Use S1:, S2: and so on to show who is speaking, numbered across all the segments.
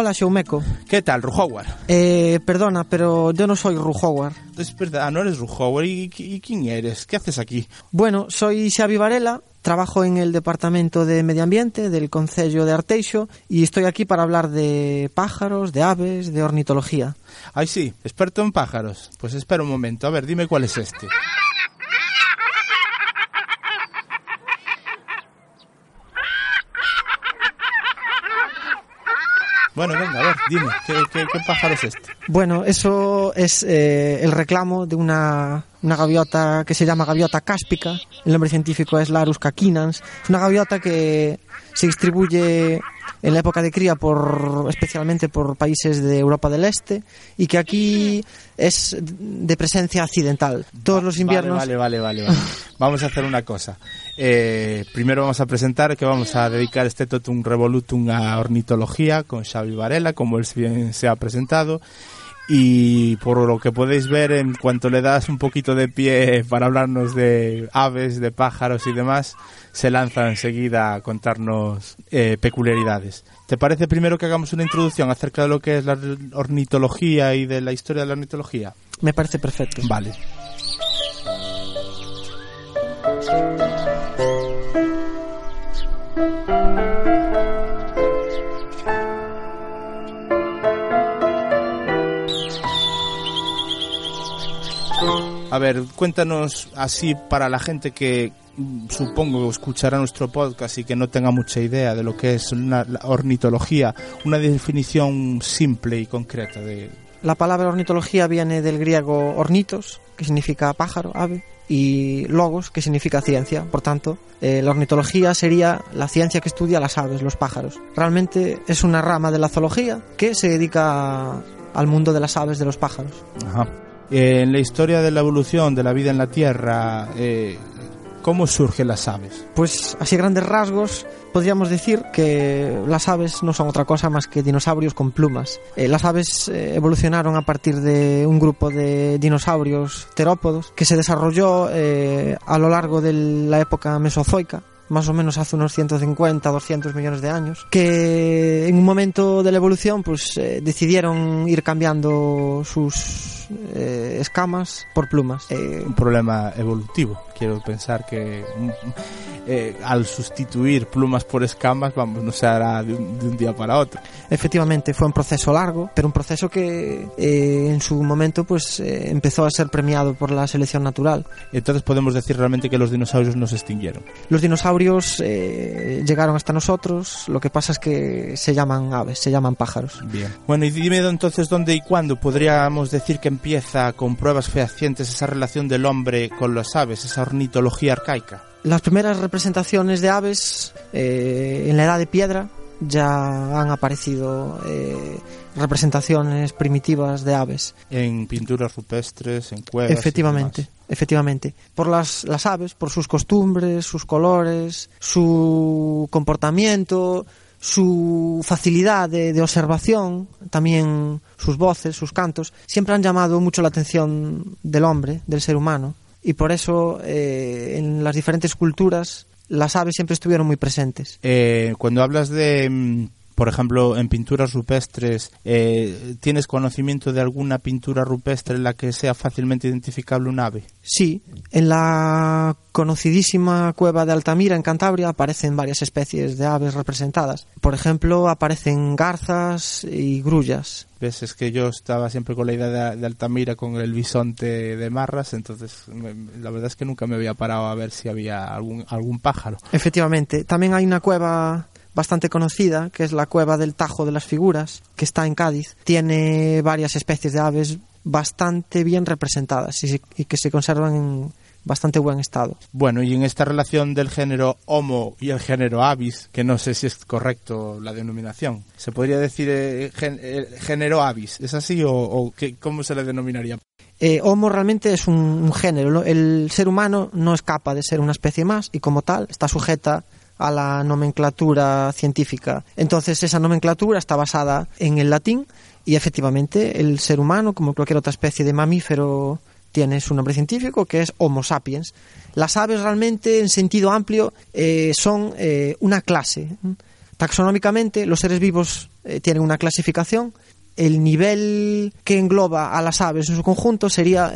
S1: Hola.
S2: ¿Qué tal, Ruhowar?
S1: Eh, perdona, pero yo no soy Ruhowar.
S2: Es verdad, no eres Ruhowar. ¿Y, ¿Y, quién eres? ¿Qué haces aquí?
S1: Bueno, soy Xavi Varela, trabajo en el Departamento de Medio Ambiente del Concello de Arteixo y estoy aquí para hablar de pájaros, de aves, de ornitología.
S2: Ay, sí, experto en pájaros. Pues espera un momento, a ver, dime cuál es este. Bueno, venga, a ver, dime, ¿qué, pájaro es este?
S1: Bueno, eso es eh, el reclamo de una, una, gaviota que se llama gaviota cáspica. El nombre científico es Larus caquinans. Es una gaviota que se distribuye en la época de cría por especialmente por países de Europa del Este y que aquí es de presencia accidental. Todos los inviernos.
S2: Vale, vale, vale, vale. vamos a hacer una cosa. Eh, primero vamos a presentar que vamos a dedicar este totum revolutum a ornitología con Xavi Varela, como él bien se ha presentado y por lo que podéis ver en cuanto le das un poquito de pie para hablarnos de aves, de pájaros y demás, se lanza enseguida a contarnos eh, peculiaridades. ¿Te parece primero que hagamos una introducción acerca de lo que es la ornitología y de la historia de la ornitología?
S1: Me parece perfecto.
S2: Vale. A ver, cuéntanos así para la gente que mm, supongo escuchará nuestro podcast y que no tenga mucha idea de lo que es una, la ornitología, una definición simple y concreta de...
S1: La palabra ornitología viene del griego ornitos, que significa pájaro, ave, y logos, que significa ciencia. Por tanto, eh, la ornitología sería la ciencia que estudia las aves, los pájaros. Realmente es una rama de la zoología que se dedica al mundo de las aves, de los pájaros.
S2: Ajá. Eh, en la historia de la evolución de la vida en la Tierra, eh, ¿cómo surgen las aves?
S1: Pues así grandes rasgos podríamos decir que las aves no son otra cosa más que dinosaurios con plumas. Eh, las aves eh, evolucionaron a partir de un grupo de dinosaurios terópodos que se desarrolló eh, a lo largo de la época mesozoica más o menos hace unos 150, 200 millones de años, que en un momento de la evolución pues eh, decidieron ir cambiando sus eh, escamas por plumas.
S2: Eh, un problema evolutivo. Quiero pensar que eh, al sustituir plumas por escamas, vamos, no se hará de un, de un, día para otro.
S1: Efectivamente, fue un proceso largo, pero un proceso que eh, en su momento pues eh, empezó a ser premiado por la selección natural.
S2: Entonces podemos decir realmente que los dinosaurios no se extinguieron.
S1: Los dinosaurios eh, llegaron hasta nosotros, lo que pasa es que se llaman aves, se llaman pájaros.
S2: Bien. Bueno, y dime entonces dónde y cuándo podríamos decir que empieza con pruebas fehacientes esa relación del hombre con las aves, esa ornitología arcaica.
S1: Las primeras representaciones de aves eh, en la edad de piedra ya han aparecido eh, representaciones primitivas de aves.
S2: En pinturas rupestres, en cuevas.
S1: Efectivamente, efectivamente. Por las, las aves, por sus costumbres, sus colores, su comportamiento, su facilidad de, de, observación, también sus voces, sus cantos, siempre han llamado mucho la atención del hombre, del ser humano y por eso eh, en las diferentes culturas las aves siempre estuvieron muy presentes.
S2: Eh, cuando hablas de, por ejemplo, en pinturas rupestres, eh, ¿tienes conocimiento de alguna pintura rupestre en la que sea fácilmente identificable un ave?
S1: Sí, en la conocidísima cueva de Altamira, en Cantabria, aparecen varias especies de aves representadas. Por ejemplo, aparecen garzas y grullas.
S2: ¿Ves? Es que yo estaba siempre con la idea de, de Altamira con el bisonte de marras, entonces me, la verdad es que nunca me había parado a ver si había algún, algún pájaro.
S1: Efectivamente, también hay una cueva bastante conocida, que es la cueva del Tajo de las Figuras, que está en Cádiz. Tiene varias especies de aves bastante bien representadas y, y que se conservan en bastante buen estado.
S2: Bueno, y en esta relación del género Homo y el género Avis, que no sé si es correcto la denominación, ¿se podría decir eh, gen, eh, género Avis? ¿Es así o, o qué, cómo se le denominaría?
S1: Eh, homo realmente es un, un género. ¿no? El ser humano no escapa de ser una especie más y como tal está sujeta a la nomenclatura científica. Entonces esa nomenclatura está basada en el latín y efectivamente el ser humano, como cualquier otra especie de mamífero, tiene su nombre científico que es Homo sapiens. Las aves realmente en sentido amplio eh, son eh, una clase. Taxonómicamente, los seres vivos eh, tienen una clasificación. El nivel que engloba a las aves en su conjunto sería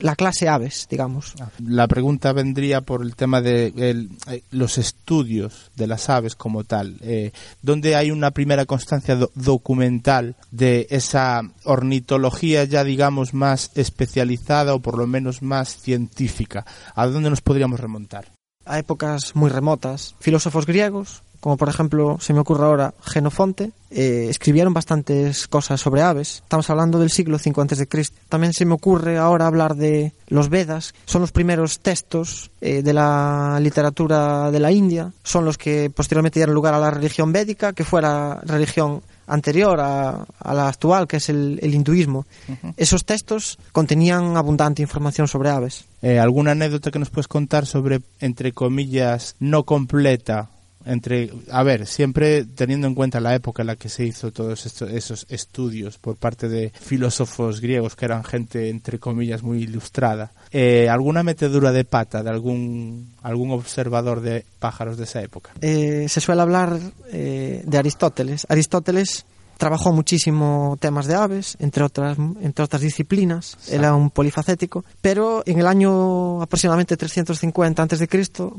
S1: la clase aves, digamos.
S2: La pregunta vendría por el tema de el, eh, los estudios de las aves como tal, eh, donde hay una primera constancia do documental de esa ornitología ya digamos más especializada o por lo menos más científica. ¿A dónde nos podríamos remontar?
S1: A épocas muy remotas, filósofos griegos, como por ejemplo, se me ocurre ahora, Genofonte, eh, escribieron bastantes cosas sobre aves. Estamos hablando del siglo V antes de Cristo. También se me ocurre ahora hablar de los Vedas. Son los primeros textos eh, de la literatura de la India. Son los que posteriormente dieron lugar a la religión védica, que fue la religión anterior a, a la actual, que es el, el hinduismo. Uh -huh. Esos textos contenían abundante información sobre aves.
S2: Eh, ¿Alguna anécdota que nos puedes contar sobre, entre comillas, no completa entre, a ver, siempre teniendo en cuenta la época en la que se hizo todos estos, esos estudios por parte de filósofos griegos que eran gente, entre comillas, muy ilustrada, eh, ¿alguna metedura de pata de algún, algún observador de pájaros de esa época?
S1: Eh, se suele hablar eh, de Aristóteles. Aristóteles trabajó muchísimo temas de aves, entre otras, entre otras disciplinas, sí. era un polifacético, pero en el año aproximadamente 350 a.C.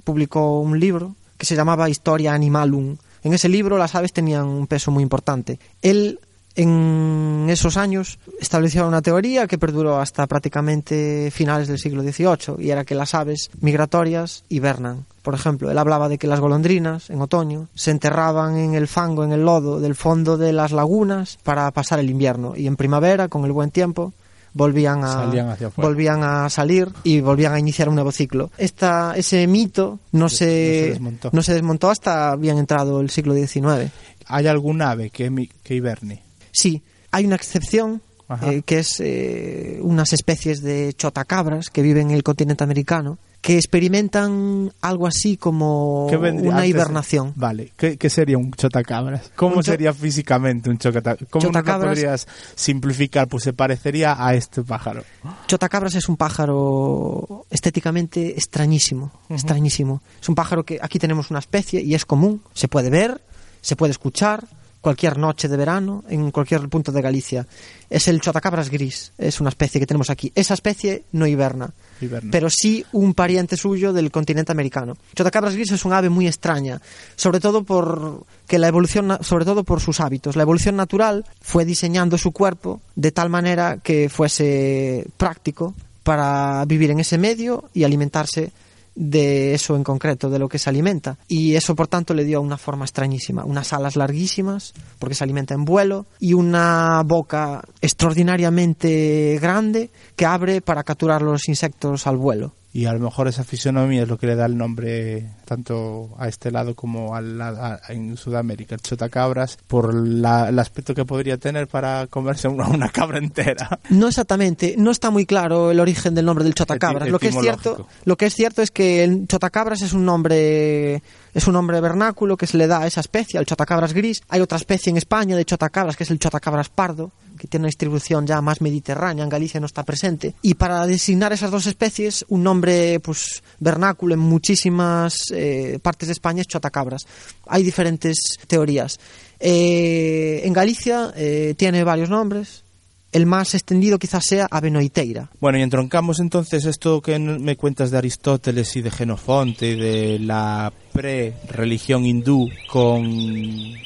S1: publicó un libro que se llamaba Historia Animalum. En ese libro las aves tenían un peso muy importante. Él en esos años estableció una teoría que perduró hasta prácticamente finales del siglo XVIII y era que las aves migratorias hibernan. Por ejemplo, él hablaba de que las golondrinas en otoño se enterraban en el fango, en el lodo del fondo de las lagunas para pasar el invierno y en primavera, con el buen tiempo, volvían a volvían a salir y volvían a iniciar un nuevo ciclo. Esta, ese mito no se, no se, desmontó. no se desmontó hasta bien entrado el siglo XIX.
S2: ¿Hay algún ave que, que hiberne?
S1: Sí, hay una excepción eh, que es eh, unas especies de chotacabras que viven en el continente americano que experimentan algo así como una hibernación.
S2: Vale, ¿Qué, ¿Qué, sería un chotacabras? ¿Cómo un sería físicamente un chotacabras? ¿Cómo chotacabras, podrías simplificar? Pues se parecería a este pájaro.
S1: Chotacabras es un pájaro estéticamente extrañísimo, uh -huh. extrañísimo. Es un pájaro que aquí tenemos una especie y es común, se puede ver, se puede escuchar, cualquier noche de verano en cualquier punto de Galicia. Es el chotacabras gris, es una especie que tenemos aquí. Esa especie no hiberna, hiberna, pero sí un pariente suyo del continente americano. Chotacabras gris es un ave muy extraña, sobre todo por que la evolución, sobre todo por sus hábitos. La evolución natural fue diseñando su cuerpo de tal manera que fuese práctico para vivir en ese medio y alimentarse de eso en concreto, de lo que se alimenta. Y eso, por tanto, le dio una forma extrañísima. Unas alas larguísimas, porque se alimenta en vuelo, y una boca extraordinariamente grande que abre para capturar los insectos al vuelo
S2: y a lo mejor esa fisonomía es lo que le da el nombre tanto a este lado como al, a, en Sudamérica, el chotacabras, por la, el aspecto que podría tener para comerse una, una, cabra entera.
S1: No exactamente, no está muy claro el origen del nombre del chotacabras. Lo que es cierto, lo que es cierto es que el chotacabras es un nombre es un nombre vernáculo que se le da a esa especie, al chotacabras gris. Hay otra especie en España de chotacabras que es el chotacabras pardo, que tiene una distribución ya más mediterránea, en Galicia no está presente. Y para designar esas dos especies, un nombre pues vernáculo en muchísimas eh, partes de España es chotacabras. Hay diferentes teorías. Eh, en Galicia eh, tiene varios nombres, el más extendido quizás sea Avenoiteira.
S2: Bueno, y entroncamos entonces esto que me cuentas de Aristóteles y de Genofonte de la pre-religión hindú con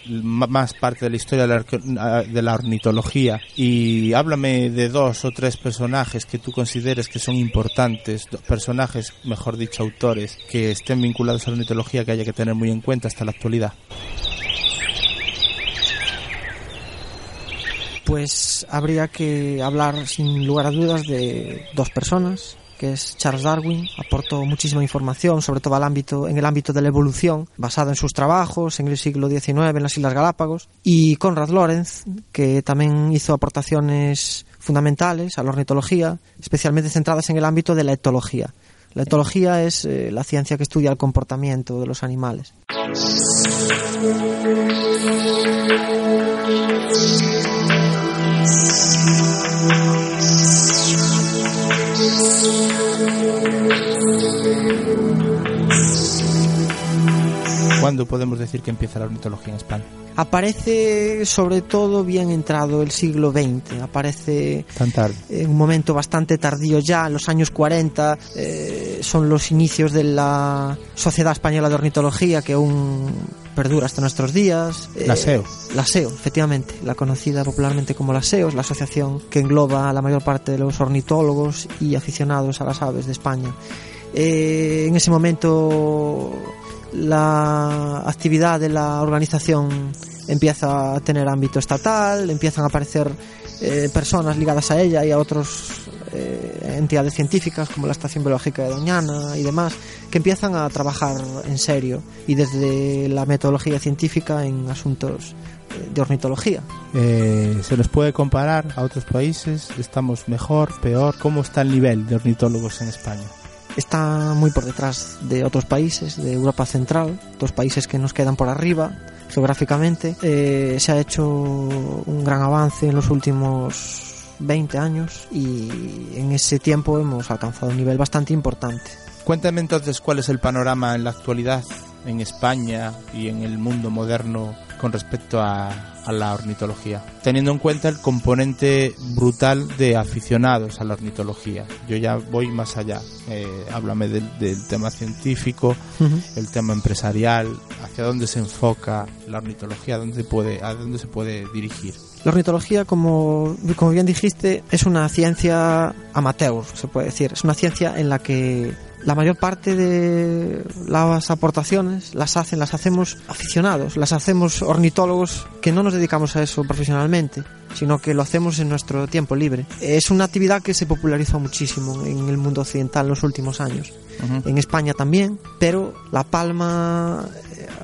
S2: más parte de la historia de la ornitología y háblame de dos o tres personajes que tú consideres que son importantes, personajes, mejor dicho, autores que estén vinculados a la ornitología que haya que tener muy en cuenta hasta la actualidad.
S1: Pues habría que hablar sin lugar a dudas de dos personas que es Charles Darwin, aportó muchísima información, sobre todo al ámbito, en el ámbito de la evolución, basado en sus trabajos en el siglo XIX en las Islas Galápagos, y Conrad Lorenz, que también hizo aportaciones fundamentales a la ornitología, especialmente centradas en el ámbito de la etología. La etología es eh, la ciencia que estudia el comportamiento de los animales.
S2: ¿Cuándo podemos decir que empieza la ornitología en España?
S1: Aparece sobre todo bien entrado el siglo XX, aparece
S2: Tan tarde.
S1: en un momento bastante tardío ya, en los años 40, eh, son los inicios de la Sociedad Española de Ornitología que aún perdura hasta nuestros días. Eh,
S2: La SEO.
S1: La SEO, efectivamente, la conocida popularmente como la SEO, es la asociación que engloba a la mayor parte de los ornitólogos y aficionados a las aves de España. Eh, en ese momento la actividad de la organización empieza a tener ámbito estatal, empiezan a aparecer eh, personas ligadas a ella y a otras entidades científicas como la Estación Biológica de Doñana y demás, que empiezan a trabajar en serio y desde la metodología científica en asuntos eh, de ornitología.
S2: Eh, ¿Se nos puede comparar a otros países? ¿Estamos mejor, peor? ¿Cómo está el nivel de ornitólogos en España?
S1: Está muy por detrás de otros países de Europa Central, dos países que nos quedan por arriba geográficamente. Eh, se ha hecho un gran avance en los últimos 20 años y en ese tiempo hemos alcanzado un nivel bastante importante.
S2: Cuéntame entonces cuál es el panorama en la actualidad en España y en el mundo moderno con respecto a, a, la ornitología, teniendo en cuenta el componente brutal de aficionados a la ornitología. Yo ya voy más allá. Eh, háblame del, del, tema científico, uh -huh. el tema empresarial, hacia dónde se enfoca la ornitología, dónde puede, a dónde se puede dirigir.
S1: La ornitología, como, como bien dijiste, es una ciencia amateur, se puede decir. Es una ciencia en la que la mayor parte de las aportaciones las hacen, las hacemos aficionados, las hacemos ornitólogos que no nos dedicamos a eso profesionalmente, sino que lo hacemos en nuestro tiempo libre. Es una actividad que se popularizó muchísimo en el mundo occidental en los últimos años. Uh -huh. En España también, pero la palma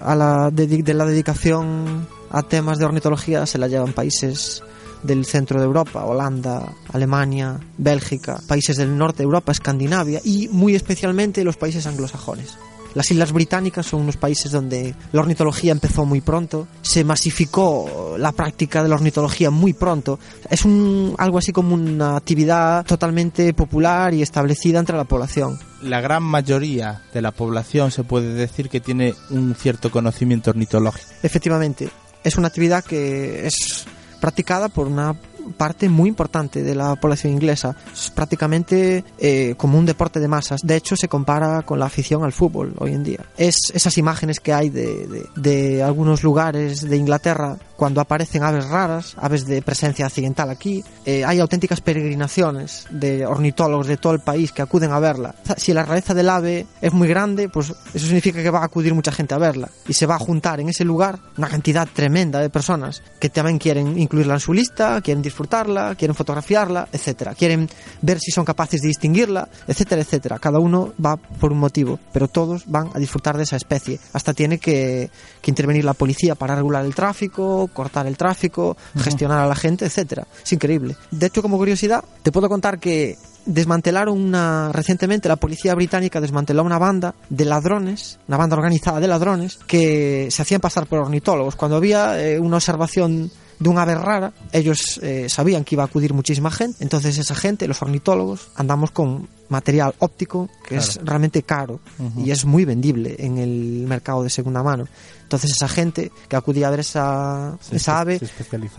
S1: a la de, de la dedicación a temas de ornitología se la llevan países del centro de Europa, Holanda, Alemania, Bélgica, países del norte de Europa, Escandinavia y muy especialmente los países anglosajones. Las Islas Británicas son unos países donde la ornitología empezó muy pronto, se masificó la práctica de la ornitología muy pronto. Es un, algo así como una actividad totalmente popular y establecida entre la población.
S2: La gran mayoría de la población se puede decir que tiene un cierto conocimiento ornitológico.
S1: Efectivamente, es una actividad que es practicada por una parte muy importante de la población inglesa. Es prácticamente eh, como un deporte de masas. De hecho, se compara con la afición al fútbol hoy en día. Es esas imágenes que hay de, de, de algunos lugares de Inglaterra cuando aparecen aves raras, aves de presencia accidental aquí. Eh, hay auténticas peregrinaciones de ornitólogos de todo el país que acuden a verla. Si la rareza del ave es muy grande, pues eso significa que va a acudir mucha gente a verla. Y se va a juntar en ese lugar una cantidad tremenda de personas que también quieren incluirla en su lista, quieren disfrutarla, quieren fotografiarla, etcétera. Quieren ver si son capaces de distinguirla, etcétera, etcétera. Cada uno va por un motivo, pero todos van a disfrutar de esa especie. Hasta tiene que, que intervenir la policía para regular el tráfico, cortar el tráfico, gestionar a la gente, etcétera. Es increíble. De hecho, como curiosidad, te puedo contar que desmantelaron una recientemente la policía británica desmanteló una banda de ladrones, una banda organizada de ladrones que se hacían pasar por ornitólogos. Cuando había eh, una observación de un ave rara, ellos eh, sabían que iba a acudir muchísima gente, entonces esa gente, los ornitólogos, andamos con material óptico que claro. es realmente caro uh -huh. y es muy vendible en el mercado de segunda mano. Entonces esa gente que acudía a ver esa,
S2: se
S1: esa ave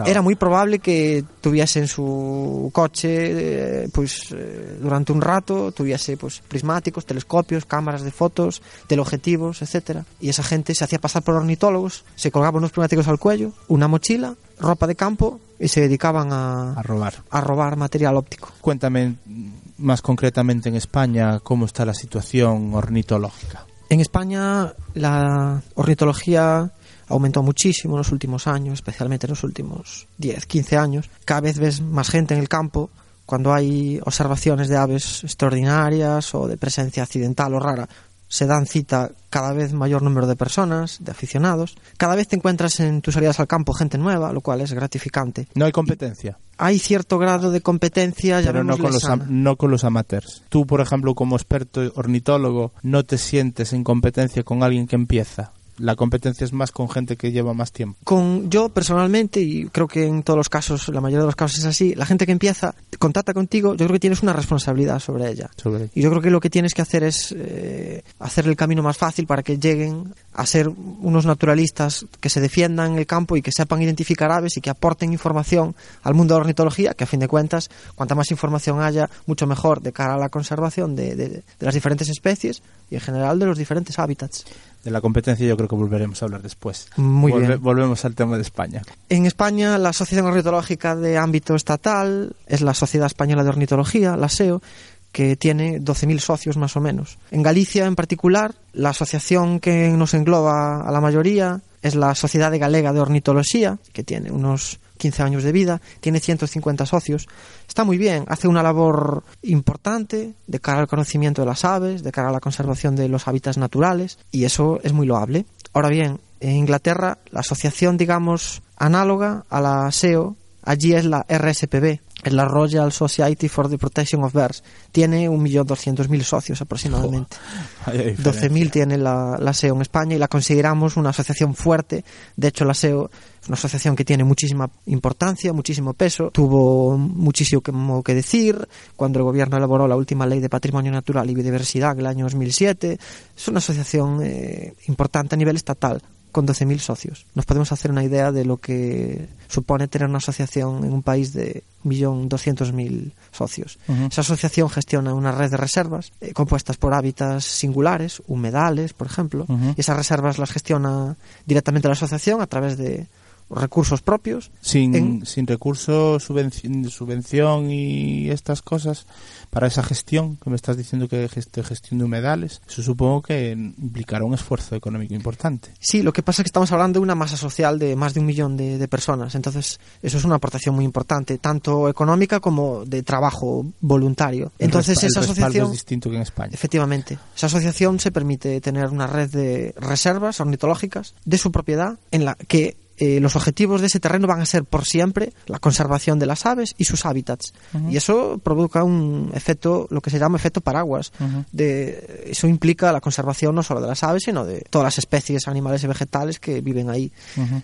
S1: era muy probable que tuviese en su coche eh, pues eh, durante un rato tuviese pues prismáticos, telescopios, cámaras de fotos, teleobjetivos, etcétera. Y esa gente se hacía pasar por ornitólogos, se colgaba unos prismáticos al cuello, una mochila, ropa de campo y se dedicaban a,
S2: a robar
S1: a robar material óptico.
S2: Cuéntame más concretamente en España cómo está la situación ornitológica.
S1: En España la ornitología aumentó muchísimo en los últimos años, especialmente en los últimos 10, 15 años. Cada vez ves más gente en el campo cuando hay observaciones de aves extraordinarias o de presencia accidental o rara. Se dan cita cada vez mayor número de personas, de aficionados. Cada vez te encuentras en tus salidas al campo gente nueva, lo cual es gratificante.
S2: No hay competencia.
S1: Y hay cierto grado de competencia,
S2: pero no con, los no con los amateurs. Tú, por ejemplo, como experto ornitólogo, no te sientes en competencia con alguien que empieza. La competencia es más con gente que lleva más tiempo.
S1: Con yo personalmente, y creo que en todos los casos, la mayoría de los casos es así, la gente que empieza contacta contigo, yo creo que tienes una responsabilidad sobre ella.
S2: Sobre
S1: Y yo creo que lo que tienes que hacer es eh, hacer el camino más fácil para que lleguen a ser unos naturalistas que se defiendan el campo y que sepan identificar aves y que aporten información al mundo de la ornitología, que a fin de cuentas, cuanta más información haya, mucho mejor de cara a la conservación de, de- de las diferentes especies y en general de los diferentes hábitats.
S2: De la competencia yo creo que volveremos a hablar después.
S1: Muy bien.
S2: Volvemos al tema de España.
S1: En España, la Asociación Ornitológica de ámbito estatal es la Sociedad Española de Ornitología, la SEO, que tiene 12.000 socios más o menos. En Galicia, en particular, la asociación que nos engloba a la mayoría es la Sociedad Galega de Ornitología, que tiene unos 15 años de vida, tiene 150 socios. Está muy bien, hace una labor importante de cara al conocimiento de las aves, de cara a la conservación de los hábitats naturales, y eso es muy loable. Ahora bien, en Inglaterra, la asociación, digamos, análoga a la SEO, allí es la RSPB, la Royal Society for the Protection of Birds. Tiene 1.200.000 socios aproximadamente.
S2: Diferencia.
S1: 12.000 tiene la, la SEO en España y la consideramos una asociación fuerte. De hecho, la SEO es una asociación que tiene muchísima importancia, muchísimo peso. Tuvo muchísimo que, que decir cuando el gobierno elaboró la última ley de patrimonio natural y biodiversidad en el año 2007. Es una asociación eh, importante a nivel estatal con 12.000 socios. Nos podemos hacer una idea de lo que supone tener una asociación en un país de 1.200.000 socios.
S2: Ujú.
S1: Esa asociación gestiona una red de reservas eh, compuestas por hábitats singulares, humedales, por ejemplo, y esas reservas las gestiona directamente la asociación a través de recursos propios.
S2: Sin,
S1: En-
S2: sin recursos, subvención, subvención y estas cosas para esa gestión que me estás diciendo que gest- gestión de humedales, eso supongo que implicará un esfuerzo económico importante.
S1: Sí, lo que pasa es que estamos hablando de una masa social de más de un millón de, de personas, entonces eso es una aportación muy importante, tanto económica como de trabajo voluntario.
S2: El
S1: Entonces esa asociación...
S2: es distinto que en España.
S1: Efectivamente, esa asociación se permite tener una red de reservas ornitológicas de su propiedad en la que eh, los objetivos de ese terreno van a ser por siempre la conservación de las aves y sus hábitats. Y eso provoca un efecto, lo que se llama efecto paraguas. De, eso implica la conservación no solo de las aves, sino de todas las especies animales y vegetales que viven ahí.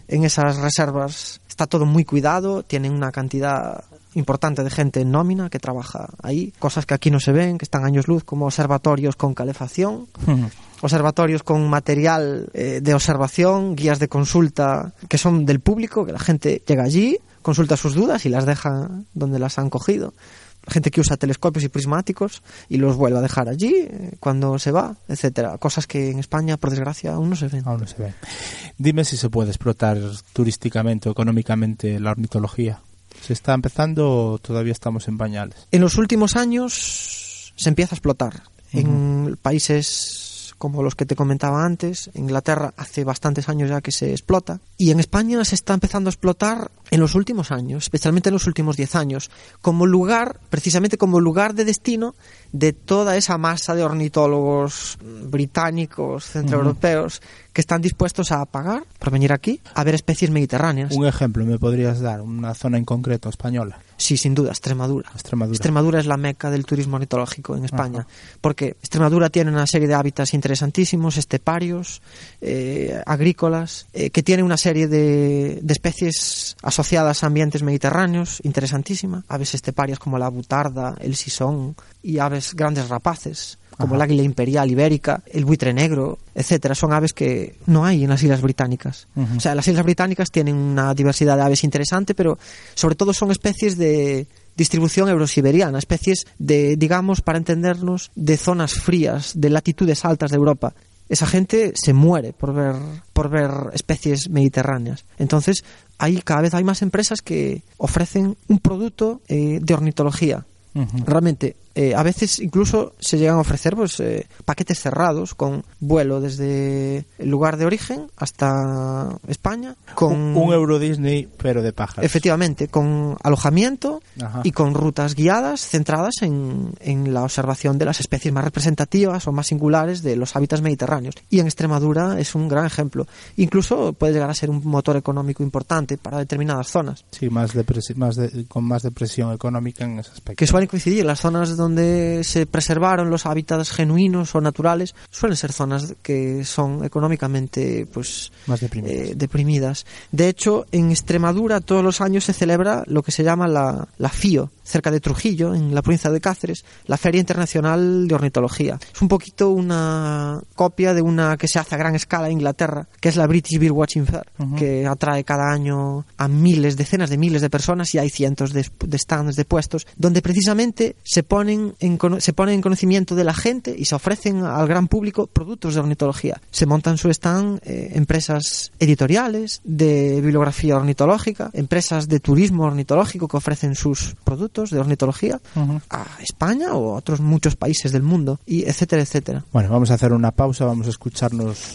S1: En esas reservas está todo muy cuidado, tienen una cantidad importante de gente en nómina que trabaja ahí, cosas que aquí no se ven, que están años luz, como observatorios con calefacción. Observatorios con material eh, de observación, guías de consulta que son del público, que la gente llega allí, consulta sus dudas y las deja donde las han cogido. La gente que usa telescopios y prismáticos y los vuelve a dejar allí eh, cuando se va, etcétera. Cosas que en España, por desgracia, aún no se ven.
S2: Aún no se ve. Dime si se puede explotar turísticamente o económicamente la ornitología. ¿Se está empezando o todavía estamos en pañales?
S1: En los últimos años se empieza a explotar. En países como los que te comentaba antes, Inglaterra hace bastantes años ya que se explota, y en España se está empezando a explotar en los últimos años, especialmente en los últimos 10 años, como lugar, precisamente como lugar de destino de toda esa masa de ornitólogos británicos, centroeuropeos, que están dispuestos a pagar por venir aquí a ver especies mediterráneas.
S2: Un ejemplo, ¿me podrías dar? Una zona en concreto española.
S1: Sí, sin duda, Extremadura.
S2: Extremadura.
S1: Extremadura es la meca del turismo ornitológico en España, porque Extremadura tiene una serie de hábitats interesantísimos, esteparios, eh, agrícolas, eh, que tiene una serie de, de especies asociadas a ambientes mediterráneos, interesantísima, aves esteparias como la butarda, el sisón y aves grandes rapaces como
S2: Ajá.
S1: el águila imperial ibérica, el buitre negro, etcétera, son aves que no hay en las Islas Británicas. O sea, las Islas Británicas tienen una diversidad de aves interesante, pero sobre todo son especies de distribución eurosiberiana, especies de, digamos, para entendernos, de zonas frías, de latitudes altas de Europa. Esa gente se muere por ver, por ver especies mediterráneas. Entonces, hay, cada vez hay más empresas que ofrecen un producto eh, de ornitología. Realmente, eh, a veces incluso se llegan a ofrecer pues, eh, paquetes cerrados con vuelo desde el lugar de origen hasta España, con
S2: Un, un Euro Disney, pero de pájaros.
S1: efectivamente con alojamiento
S2: Ajá.
S1: y con rutas guiadas centradas en, en la observación de las especies más representativas o más singulares de los hábitats mediterráneos. Y en Extremadura es un gran ejemplo. Incluso puede llegar a ser un motor económico importante para determinadas zonas.
S2: Sí, más, más de- con más depresión económica en ese aspecto.
S1: que suelen coincidir las zonas donde donde se preservaron los hábitats genuinos o naturales suelen ser zonas que son económicamente pues
S2: Más deprimidas.
S1: eh, deprimidas. De hecho, en Extremadura todos los años se celebra lo que se llama la, la FIO, cerca de Trujillo, en la provincia de Cáceres, la Feria Internacional de Ornitología. Es un poquito una copia de una que se hace a gran escala en Inglaterra, que es la British Bird Watching Fair,
S2: Ujú.
S1: que atrae cada año a miles, decenas de miles de personas y hay cientos de, de stands, de puestos, donde precisamente se ponen, en, se ponen en conocimiento de la gente y se ofrecen al gran público productos de ornitología. Se montan su stand eh, empresas editoriales de bibliografía ornitológica, empresas de turismo ornitológico que ofrecen sus productos de ornitología a España o a otros muchos países del mundo, y etcétera, etcétera.
S2: Bueno, vamos a hacer una pausa, vamos a escucharnos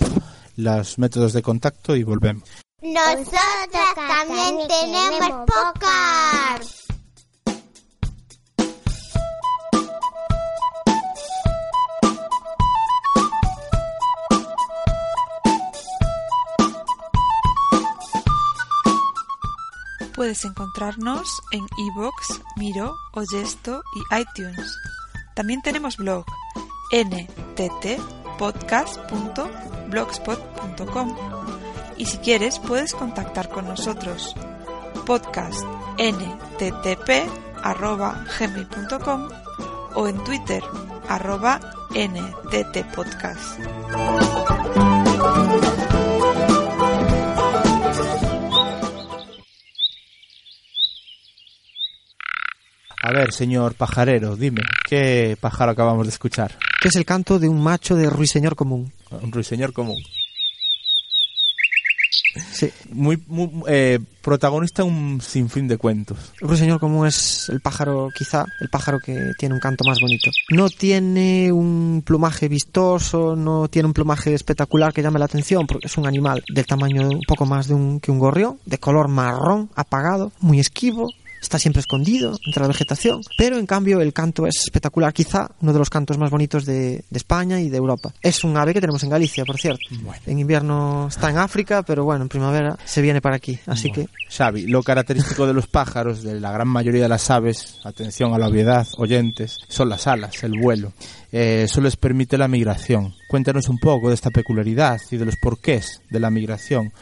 S2: los métodos de contacto y volvemos.
S3: Nosotros también tenemos podcast.
S4: Puedes encontrarnos en iVoox, Miro, Oyesto y iTunes. También tenemos blog nttpodcast.blogspot.com y si quieres puedes contactar con nosotros podcast nttp@gmail.com o en Twitter arroba nttpodcast.
S2: Ver, señor pajarero, dime, ¿qué pájaro acabamos de escuchar?
S1: Que es el canto de un macho de ruiseñor común.
S2: Un ruiseñor común.
S1: Sí.
S2: Muy, muy eh, protagonista un sinfín de cuentos.
S1: El ruiseñor común es el pájaro, quizá, el pájaro que tiene un canto más bonito. No tiene un plumaje vistoso, no tiene un plumaje espectacular que llame la atención, porque es un animal del tamaño de un poco más de un, que un gorrión, de color marrón, apagado, muy esquivo, está siempre escondido entre la vegetación, pero en cambio el canto es espectacular, quizá uno de los cantos más bonitos de, de España y de Europa. Es un ave que tenemos en Galicia, por cierto.
S2: Bueno.
S1: En invierno está en África, pero bueno, en primavera se viene para aquí, así que
S2: Xavi, lo característico de los pájaros, de la gran mayoría de las aves, atención a la obviedad, oyentes, son las alas, el vuelo. Eh, les permite la migración. Cuéntanos un poco de esta peculiaridad y de los porqués de la migración.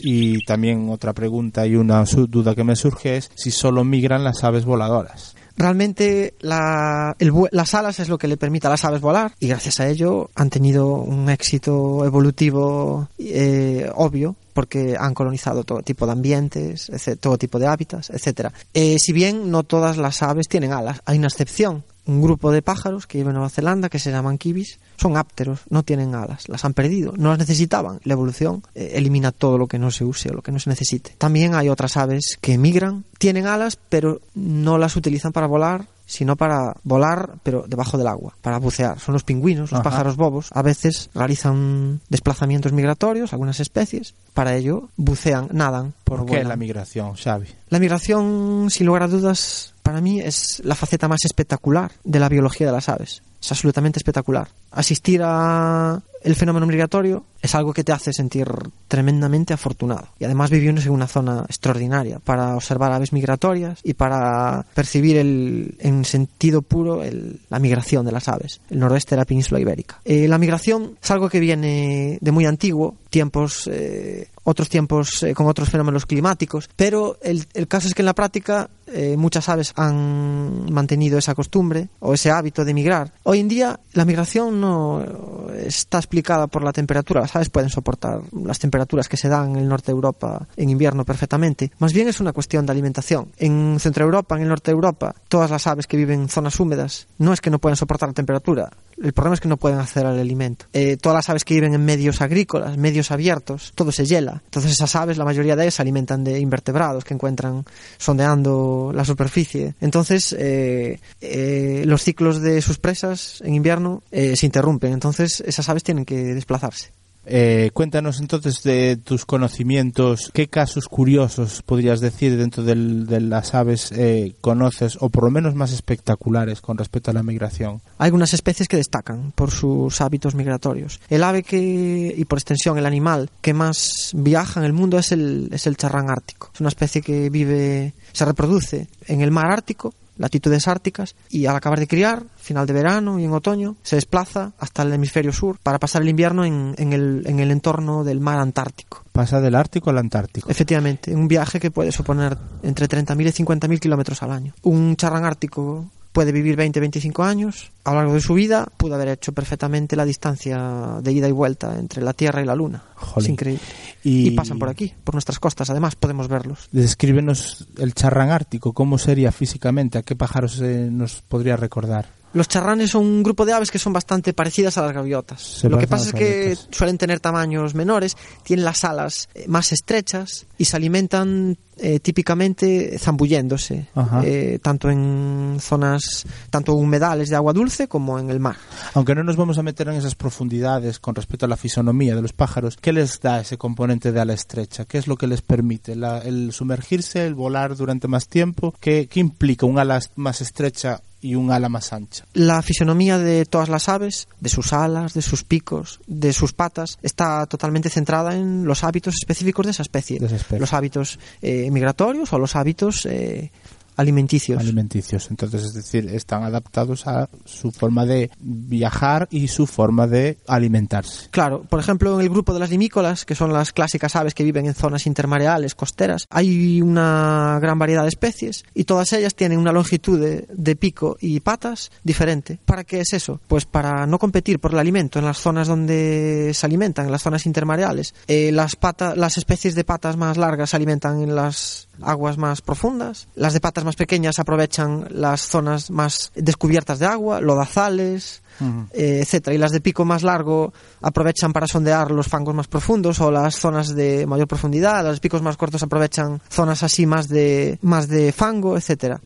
S2: Y también otra pregunta y una duda que me surge es si solo migran las aves voladoras.
S1: Realmente las alas es lo que le permite a las aves volar y gracias a ello han tenido un éxito evolutivo eh, obvio porque han colonizado todo tipo de ambientes, todo tipo de hábitats, etcétera. Eh, si bien no todas las aves tienen alas, hay una excepción. Un grupo de pájaros que viven en Nueva Zelanda que se llaman kibis son ápteros, no tienen alas, las han perdido, no las necesitaban. La evolución eh, elimina todo lo que no se use o lo que no se necesite. También hay otras aves que migran, tienen alas, pero no las utilizan para volar, sino para volar, pero debajo del agua, para bucear. Son los pingüinos, los
S2: Ajá.
S1: pájaros bobos. A veces realizan desplazamientos migratorios, algunas especies. Para ello bucean, nadan.
S2: ¿Por qué
S1: vuelan.
S2: la migración, Xavi?
S1: La migración, sin lugar a dudas, para mí es la faceta más espectacular de la biología de las aves. Es absolutamente espectacular. Asistir a el fenómeno migratorio es algo que te hace sentir tremendamente afortunado. Y además vivimos en una zona extraordinaria para observar aves migratorias y para percibir el, en sentido puro el- la migración de las aves, el noroeste de la península ibérica. Eh, la migración es algo que viene de muy antiguo, tiempos, eh, otros tiempos eh, con otros fenómenos climáticos, pero el, el caso es que en la práctica eh, muchas aves han mantenido esa costumbre o ese hábito de migrar. Hoy en día la migración no está explicada por la temperatura. Las aves pueden soportar las temperaturas que se dan en el norte de Europa en invierno perfectamente. Más bien es una cuestión de alimentación. En Centro Europa, en el norte de Europa, todas las aves que viven en zonas húmedas no es que no puedan soportar la temperatura. El problema es que no pueden acceder al alimento. Eh, todas las aves que viven en medios agrícolas, medios abiertos, todo se hiela. Entonces esas aves, la mayoría de ellas, se alimentan de invertebrados que encuentran sondeando la superficie. Entonces eh, eh, los ciclos de sus presas en invierno eh, se interrumpen. Entonces esas aves tienen que desplazarse.
S2: Eh, cuéntanos entonces de tus conocimientos, qué casos curiosos podrías decir dentro de las aves eh, conoces, o por lo menos más espectaculares con respecto a la migración.
S1: Hay algunas especies que destacan por sus hábitos migratorios. El ave que, y por extensión el animal que más viaja en el mundo es el, es el charrán ártico. Es una especie que vive, se reproduce en el mar ártico latitudes árticas, y al acabar de criar, final de verano y en otoño, se desplaza hasta el hemisferio sur para pasar el invierno en, en el, en el entorno del mar Antártico.
S2: Pasa del Ártico al Antártico.
S1: Efectivamente, un viaje que puede suponer entre 30.000 y 50.000 kilómetros al año. Un charrán ártico puede vivir 20-25 años. A lo largo de su vida pudo haber hecho perfectamente la distancia de ida y vuelta entre la Tierra y la Luna. Es increíble.
S2: Y,
S1: Y pasan por aquí, por nuestras costas. Además, podemos verlos.
S2: Descríbenos el charrán ártico, cómo sería físicamente, a qué pájaros eh, nos podría recordar.
S1: Los charranes son un grupo de aves que son bastante parecidas a las gaviotas.
S2: Se
S1: Lo que pasa es que suelen tener tamaños menores, tienen las alas eh, más estrechas y se alimentan eh, típicamente zambulléndose, eh, tanto en zonas, tanto humedales de agua dulce como en el mar.
S2: Aunque no nos vamos a meter en esas profundidades con respecto a la fisonomía de los pájaros, ¿qué les da ese componente de ala estrecha? ¿Qué es lo que les permite? La- ¿El sumergirse, el volar durante más tiempo? ¿Qué, qué implica un ala más estrecha y un ala más ancha?
S1: La fisonomía de todas las aves, de sus alas, de sus picos, de sus patas, está totalmente centrada en los hábitos específicos de esa especie.
S2: De esa especie.
S1: Los hábitos eh, migratorios o los hábitos eh, alimenticios.
S2: alimenticios. Entonces, es decir, están adaptados a su forma de viajar y su forma de alimentarse.
S1: Claro, por ejemplo, en el grupo de las limícolas, que son las clásicas aves que viven en zonas intermareales, costeras, hay una gran variedad de especies y todas ellas tienen una longitud de, de pico y patas diferente. ¿Para qué es eso? Pues para no competir por el alimento en las zonas donde se alimentan, en las zonas intermareales. Eh, las, pata- las especies de patas más largas se alimentan en las aguas más profundas, las de patas más pequeñas aprovechan las zonas más descubiertas de agua, lodazales, eh, etcétera. Y las de pico más largo aprovechan para sondear los fangos más profundos o las zonas de mayor profundidad. Las de picos más cortos aprovechan zonas así más de más de fango, etcétera.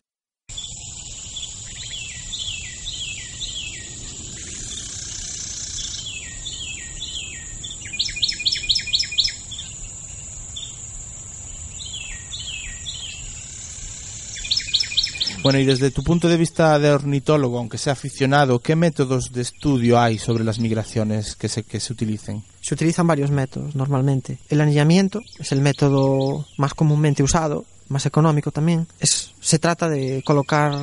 S2: Bueno, y desde tu punto de vista de ornitólogo, aunque sea aficionado, ¿qué métodos de estudio hay sobre las migraciones que se, que se utilicen?
S1: Se utilizan varios métodos normalmente. El anillamiento es el método más comúnmente usado, más económico también. Es, se trata de colocar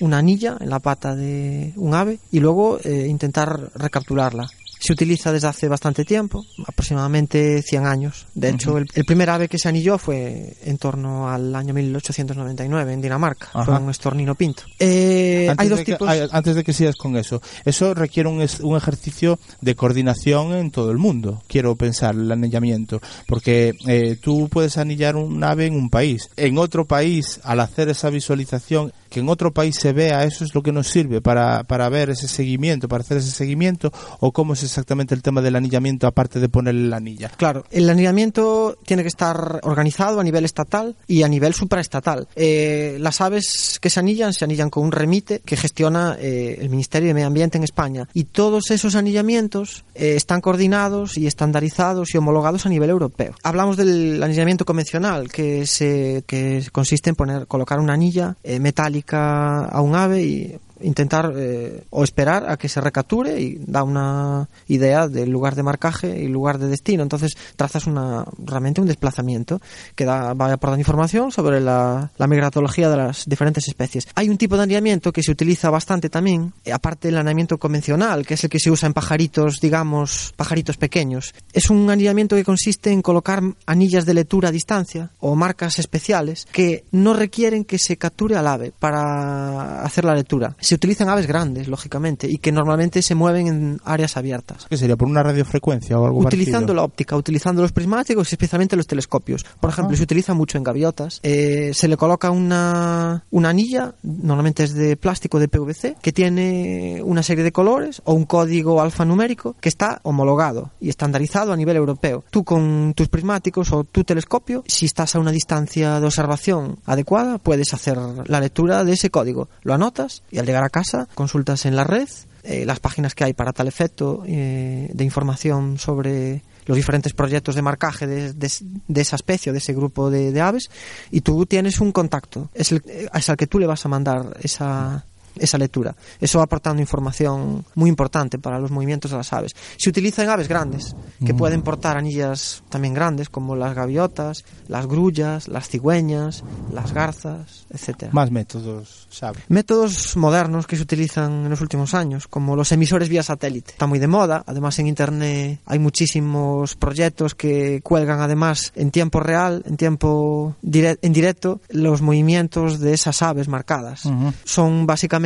S1: una anilla en la pata de un ave y luego eh, intentar recapturarla. Se utiliza desde hace bastante tiempo, aproximadamente 100 años. De hecho, el, el primer ave que se anilló fue en torno al año 1899 en Dinamarca.
S2: Ajá.
S1: Fue un estornino pinto. Eh,
S2: antes,
S1: hay dos
S2: de que,
S1: tipos.
S2: ay, antes de que sigas con eso, eso requiere un, un ejercicio de coordinación en todo el mundo, quiero pensar, el anillamiento, porque eh, tú puedes anillar un ave en un país, en otro país, al hacer esa visualización, que en otro país se vea, eso es lo que nos sirve para, para ver ese seguimiento, para hacer ese seguimiento, o cómo es exactamente el tema del anillamiento aparte de ponerle la anilla.
S1: Claro, el anillamiento tiene que estar organizado a nivel estatal y a nivel supraestatal. Eh, las aves que se anillan se anillan con un remite que gestiona eh, el Ministerio de Medio Ambiente en España y todos esos anillamientos eh, están coordinados y estandarizados y homologados a nivel europeo. Hablamos del anillamiento convencional que se que consiste en poner colocar una anilla eh, a un ave y intentar eh, o esperar a que se recapture y da una idea del lugar de marcaje y lugar de destino. Entonces trazas una realmente un desplazamiento que da, va aportando información sobre la, la migratología de las diferentes especies. Hay un tipo de anillamiento que se utiliza bastante también, eh, aparte del anillamiento convencional, que es el que se usa en pajaritos, digamos, pajaritos pequeños. Es un anillamiento que consiste en colocar anillas de lectura a distancia o marcas especiales que no requieren que se capture al ave para hacer la lectura se utilizan aves grandes, lógicamente, y que normalmente se mueven en áreas abiertas.
S2: ¿Qué sería? ¿Por una radiofrecuencia o algo
S1: Utilizando la óptica, utilizando los prismáticos y especialmente los telescopios. Por ejemplo, se utiliza mucho en gaviotas. Eh, se le coloca una, una anilla, normalmente es de plástico de PVC, que tiene una serie de colores o un código alfanumérico que está homologado y estandarizado a nivel europeo. Tú con tus prismáticos o tu telescopio, si estás a una distancia de observación adecuada, puedes hacer la lectura de ese código. Lo anotas y al llegar a casa consultas en la red eh, las páginas que hay para tal efecto eh, de información sobre los diferentes proyectos de marcaje de, de- de esa especie o de ese grupo de, aves y tú tienes un contacto. Es, el, es al que tú le vas a mandar esa, esa lectura. Eso va aportando información muy importante para los movimientos de las aves. Se utiliza en aves grandes, que
S2: Mm.
S1: pueden portar anillas también grandes, como las gaviotas, las grullas, las cigüeñas, las garzas, etcétera.
S2: Más métodos, sabe.
S1: Métodos modernos que se utilizan en los últimos años, como los emisores vía satélite. Está muy de moda, además en Internet hay muchísimos proyectos que cuelgan además en tiempo real, en tiempo dire- en directo, los movimientos de esas aves marcadas. Son básicamente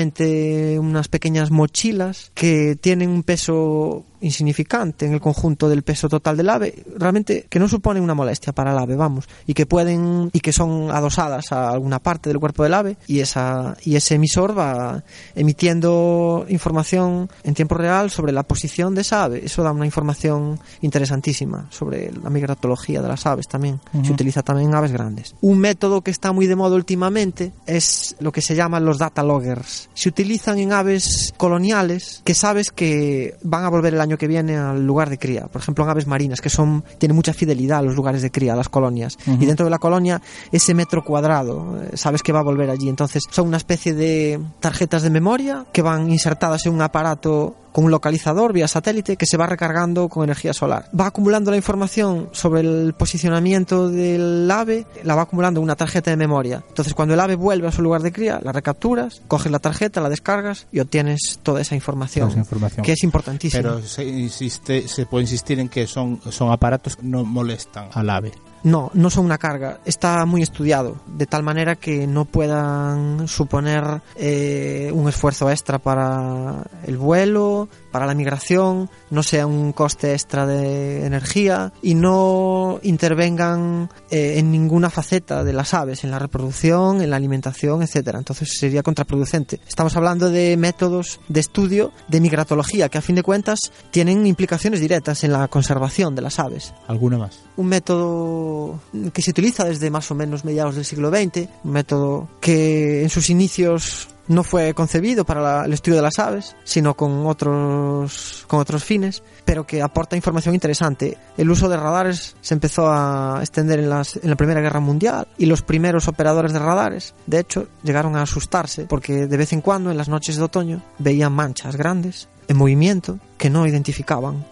S1: unas pequeñas mochilas que tienen un peso insignificante en el conjunto del peso total del ave, realmente que no suponen una molestia para el ave, vamos, y que pueden y que son adosadas a alguna parte del cuerpo del ave y esa y ese emisor va emitiendo información en tiempo real sobre la posición de esa ave. Eso da una información interesantísima sobre la migratología de las aves también. Se utiliza también en aves grandes. Un método que está muy de moda últimamente es lo que se llaman los data loggers. Se utilizan en aves coloniales que sabes que van a volver el año que viene al lugar de cría. Por ejemplo, en aves marinas que son tienen mucha fidelidad a los lugares de cría, a las colonias. Y dentro de la colonia ese metro cuadrado, eh, sabes que va a volver allí. Entonces son una especie de tarjetas de memoria que van insertadas en un aparato con un localizador vía satélite que se va recargando con energía solar. Va acumulando la información sobre el posicionamiento del ave, la va acumulando en una tarjeta de memoria. Entonces, cuando el ave vuelve a su lugar de cría, la recapturas, coges la tarjeta, la descargas y obtienes toda esa información,
S2: esa información.
S1: que es importantísima.
S2: Pero se, insiste, se puede insistir en que son, son aparatos que no molestan al ave.
S1: No, no son una carga. Está muy estudiado, de tal manera que no puedan suponer eh, un esfuerzo extra para el vuelo, para la migración, no sea un coste extra de energía y no intervengan eh, en ninguna faceta de las aves, en la reproducción, en la alimentación, etcétera. Entonces sería contraproducente. Estamos hablando de métodos de estudio de migratología que a fin de cuentas tienen implicaciones directas en la conservación de las aves
S2: ¿Alguna más?
S1: un método que se utiliza desde más o menos mediados del siglo XX, un método que en sus inicios no fue concebido para la- el estudio de las aves, sino con otros, con otros fines, pero que aporta información interesante. El uso de radares se empezó a extender en, las- en la Primera Guerra Mundial y los primeros operadores de radares, de hecho, llegaron a asustarse porque de vez en cuando, en las noches de otoño, veían manchas grandes en movimiento que no identificaban.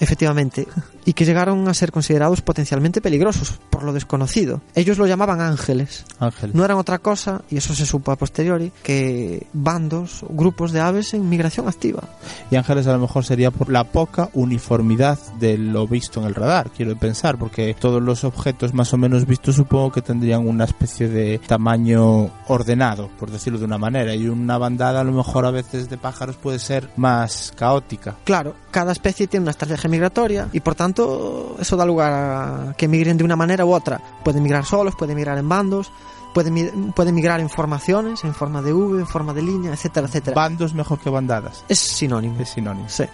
S1: Efectivamente, y que llegaron a ser considerados potencialmente peligrosos por lo desconocido. Ellos lo llamaban ángeles.
S2: Ángel.
S1: No eran otra cosa, y eso se supo a posteriori, que bandos, grupos de aves en migración activa.
S2: Y ángeles a lo mejor sería por la poca uniformidad de lo visto en el radar, quiero pensar, porque todos los objetos más o menos vistos supongo que tendrían una especie de tamaño ordenado, por decirlo de una manera, y una bandada a lo mejor a veces de pájaros puede ser más caótica.
S1: Claro, cada especie tiene una estrategia migratoria y por tanto eso da lugar a que migren de una manera u otra. Pueden migrar solos, pueden migrar en bandos, pueden, pueden migrar en formaciones, en forma de V, en forma de línea, etcétera, etcétera.
S2: Bandos mejor que bandadas.
S1: es sinónimo.
S2: Es sinónimo.
S1: Sí.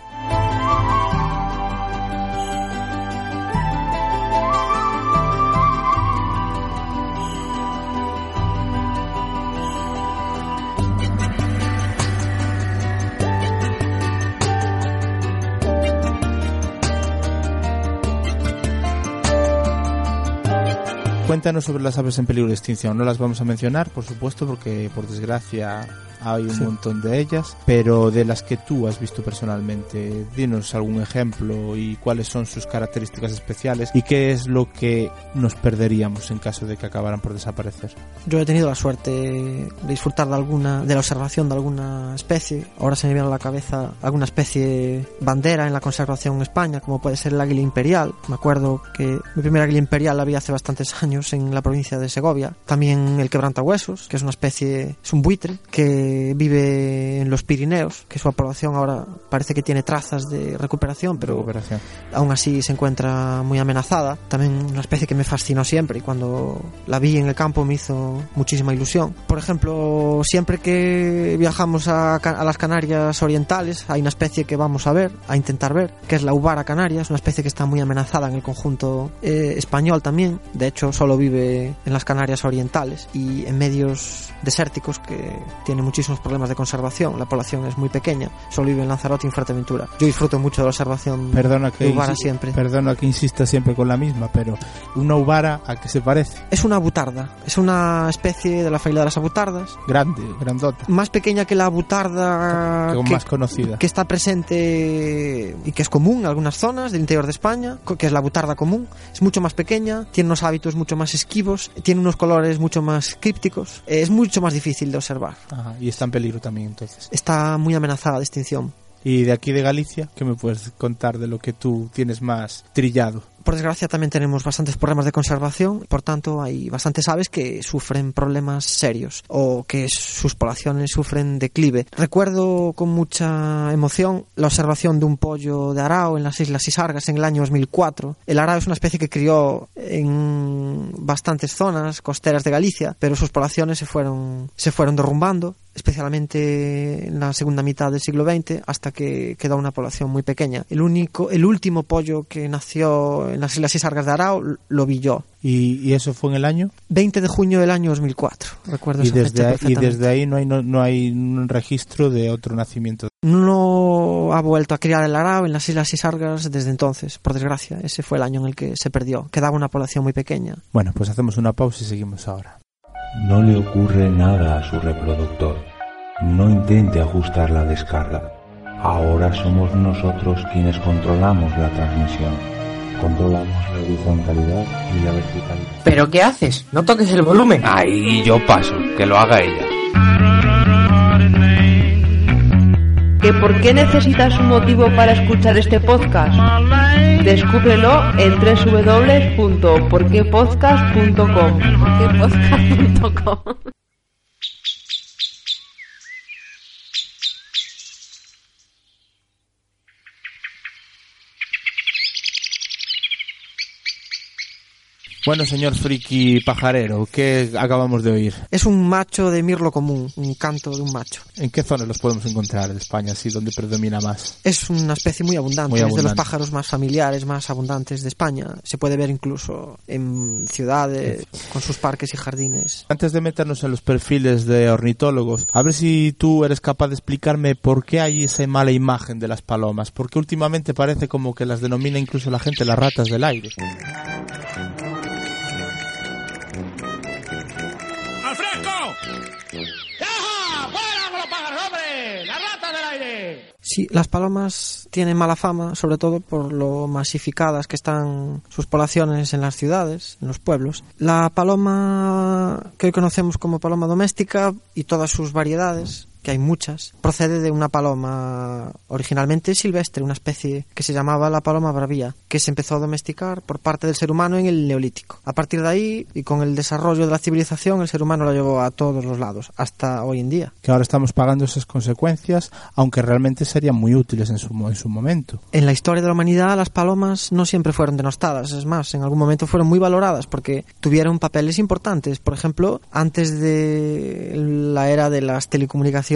S2: Sobre las aves en peligro de extinción. No las vamos a mencionar, por supuesto, porque por desgracia hay un
S1: Sí.
S2: montón de ellas, pero de las que tú has visto personalmente, dinos algún ejemplo y cuáles son sus características especiales y qué es lo que nos perderíamos en caso de que acabaran por desaparecer.
S1: Yo he tenido la suerte de disfrutar de alguna, de la observación de alguna especie. Ahora se me viene a la cabeza alguna especie bandera en la conservación en España, como puede ser el águila imperial. Me acuerdo que mi primera águila imperial la vi hace bastantes años en la provincia de Segovia. También el quebrantahuesos, que es una especie, es un buitre que vive en los Pirineos, que su población ahora parece que tiene trazas de recuperación, pero
S2: Recuperación.
S1: aún así se encuentra muy amenazada. También una especie que me fascinó siempre y cuando la vi en el campo me hizo muchísima ilusión. Por ejemplo, siempre que viajamos a, a las Canarias orientales hay una especie que vamos a ver, a intentar ver, que es la Ubara canaria, es una especie que está muy amenazada en el conjunto eh, español también. De hecho, solo vive en las Canarias orientales y en medios desérticos que tiene mucha muchísimos problemas de conservación. La población es muy pequeña, solo vive en Lanzarote y en Fuerteventura. Yo disfruto mucho de la observación
S2: Perdona que,
S1: de Ubara siempre.
S2: perdona que insista siempre con la misma, pero una ubara a qué se parece?
S1: Es una butarda, es una especie de la familia de las abutardas,
S2: Grande, grandota,
S1: más pequeña que la butarda
S2: que
S1: que,
S2: más conocida.
S1: que está presente y que es común en algunas zonas del interior de España, que es la butarda común. Es mucho más pequeña, tiene unos hábitos mucho más esquivos, tiene unos colores mucho más crípticos, es mucho más difícil de observar.
S2: Ajá, y está en peligro también entonces.
S1: Está muy amenazada de extinción.
S2: Y de aquí de Galicia, ¿qué me puedes contar de lo que tú tienes más trillado?
S1: Por desgracia también tenemos bastantes problemas de conservación, por tanto hay bastantes aves que sufren problemas serios o que sus poblaciones sufren declive. Recuerdo con mucha emoción la observación de un pollo de arao en las Islas Isargas en el año 2004. El arao es una especie que crió en bastantes zonas costeras de Galicia, pero sus poblaciones se fueron, se fueron derrumbando especialmente en la segunda mitad del siglo XX, hasta que quedó una población muy pequeña. El único, el último pollo que nació en las Islas Isargas de Arao lo vi yo.
S2: ¿Y, y eso fue en el año?
S1: 20 de junio del año 2004. Recuerdo
S2: Y
S1: esa
S2: desde,
S1: fecha
S2: ahí, y desde ahí no hay, no, no hay un registro de otro nacimiento.
S1: No ha vuelto a criar el arao en las Islas Isargas desde entonces, por desgracia. Ese fue el año en el que se perdió. Quedaba una población muy pequeña.
S2: Bueno, pues hacemos una pausa y seguimos ahora.
S5: No le ocurre nada a su reproductor. No intente ajustar la descarga. Ahora somos nosotros quienes controlamos la transmisión. Controlamos la horizontalidad y la verticalidad.
S6: ¿Pero qué haces? No toques el volumen.
S7: Ahí yo paso, que lo haga ella.
S8: ¿Que por qué necesitas un motivo para escuchar este podcast? Descúbrelo en www.porquepodcast.com.
S2: Bueno, señor friki pajarero, ¿qué acabamos de oír?
S1: Es un macho de mirlo común, un canto de un macho.
S2: ¿En qué zonas los podemos encontrar de España, así donde predomina más?
S1: Es una especie muy abundante,
S2: Muy
S1: es de los pájaros más familiares, más abundantes de España. Se puede ver incluso en ciudades, con sus parques y jardines.
S2: Antes de meternos en los perfiles de ornitólogos, a ver si tú eres capaz de explicarme por qué hay esa mala imagen de las palomas, porque últimamente parece como que las denomina incluso la gente las ratas del aire.
S1: Sí, las palomas tienen mala fama, sobre todo por lo masificadas que están sus poblaciones en las ciudades, en los pueblos. La paloma que hoy conocemos como paloma doméstica y todas sus variedades, que hay muchas, procede de una paloma originalmente silvestre, una especie que se llamaba la paloma bravía, que se empezó a domesticar por parte del ser humano en el Neolítico. A partir de ahí, y con el desarrollo de la civilización, el ser humano la llevó a todos los lados, hasta hoy en día.
S2: Que ahora estamos pagando esas consecuencias, aunque realmente serían muy útiles en su, en su momento.
S1: En la historia de la humanidad las palomas no siempre fueron denostadas, es más, en algún momento fueron muy valoradas porque tuvieron papeles importantes. Por ejemplo, antes de la era de las telecomunicaciones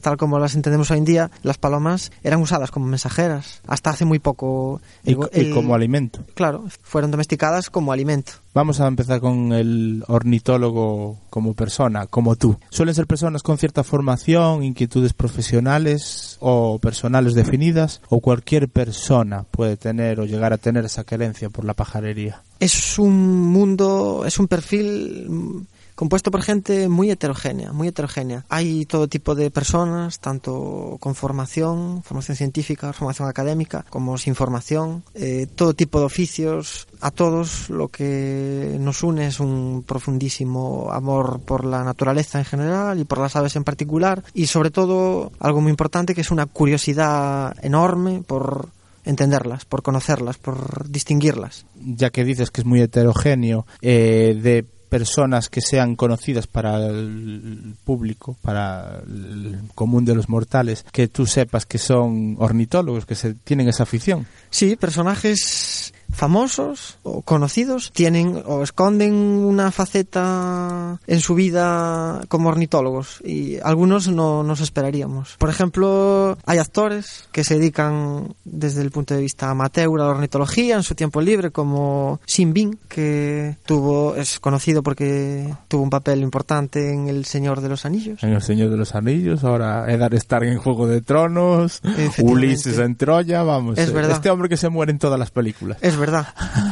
S1: tal como las entendemos hoy en día, las palomas eran usadas como mensajeras. Hasta hace muy poco.
S2: Y,
S1: el-
S2: y
S1: el-
S2: como alimento.
S1: Claro, fueron domesticadas como alimento.
S2: Vamos a empezar con el ornitólogo como persona, como tú. Suelen ser personas con cierta formación, inquietudes profesionales o personales definidas, o cualquier persona puede tener o llegar a tener esa querencia por la pajarería.
S1: Es un mundo, es un perfil compuesto por gente muy heterogénea, muy heterogénea. Hay todo tipo de personas, tanto con formación, formación científica, formación académica, como sin formación, eh, todo tipo de oficios. A todos lo que nos une es un profundísimo amor por la naturaleza en general y por las aves en particular, y sobre todo algo muy importante que es una curiosidad enorme por entenderlas, por conocerlas, por distinguirlas.
S2: Ya que dices que es muy heterogéneo, eh, de personas que sean conocidas para el público, para el común de los mortales, que tú sepas que son ornitólogos, que se tienen esa afición.
S1: Sí, personajes famosos o conocidos tienen o esconden una faceta en su vida como ornitólogos y algunos no nos esperaríamos. Por ejemplo, hay actores que se dedican desde el punto de vista amateur a la ornitología en su tiempo libre como Sin Bin, que tuvo es conocido porque tuvo un papel importante en El Señor de los Anillos.
S2: En El Señor de los Anillos, ahora Eddard Stark en Juego de Tronos, Ulises en Troya, vamos.
S1: Es
S2: eh,
S1: verdad.
S2: Este hombre que se muere en todas las películas.
S1: Es verdad.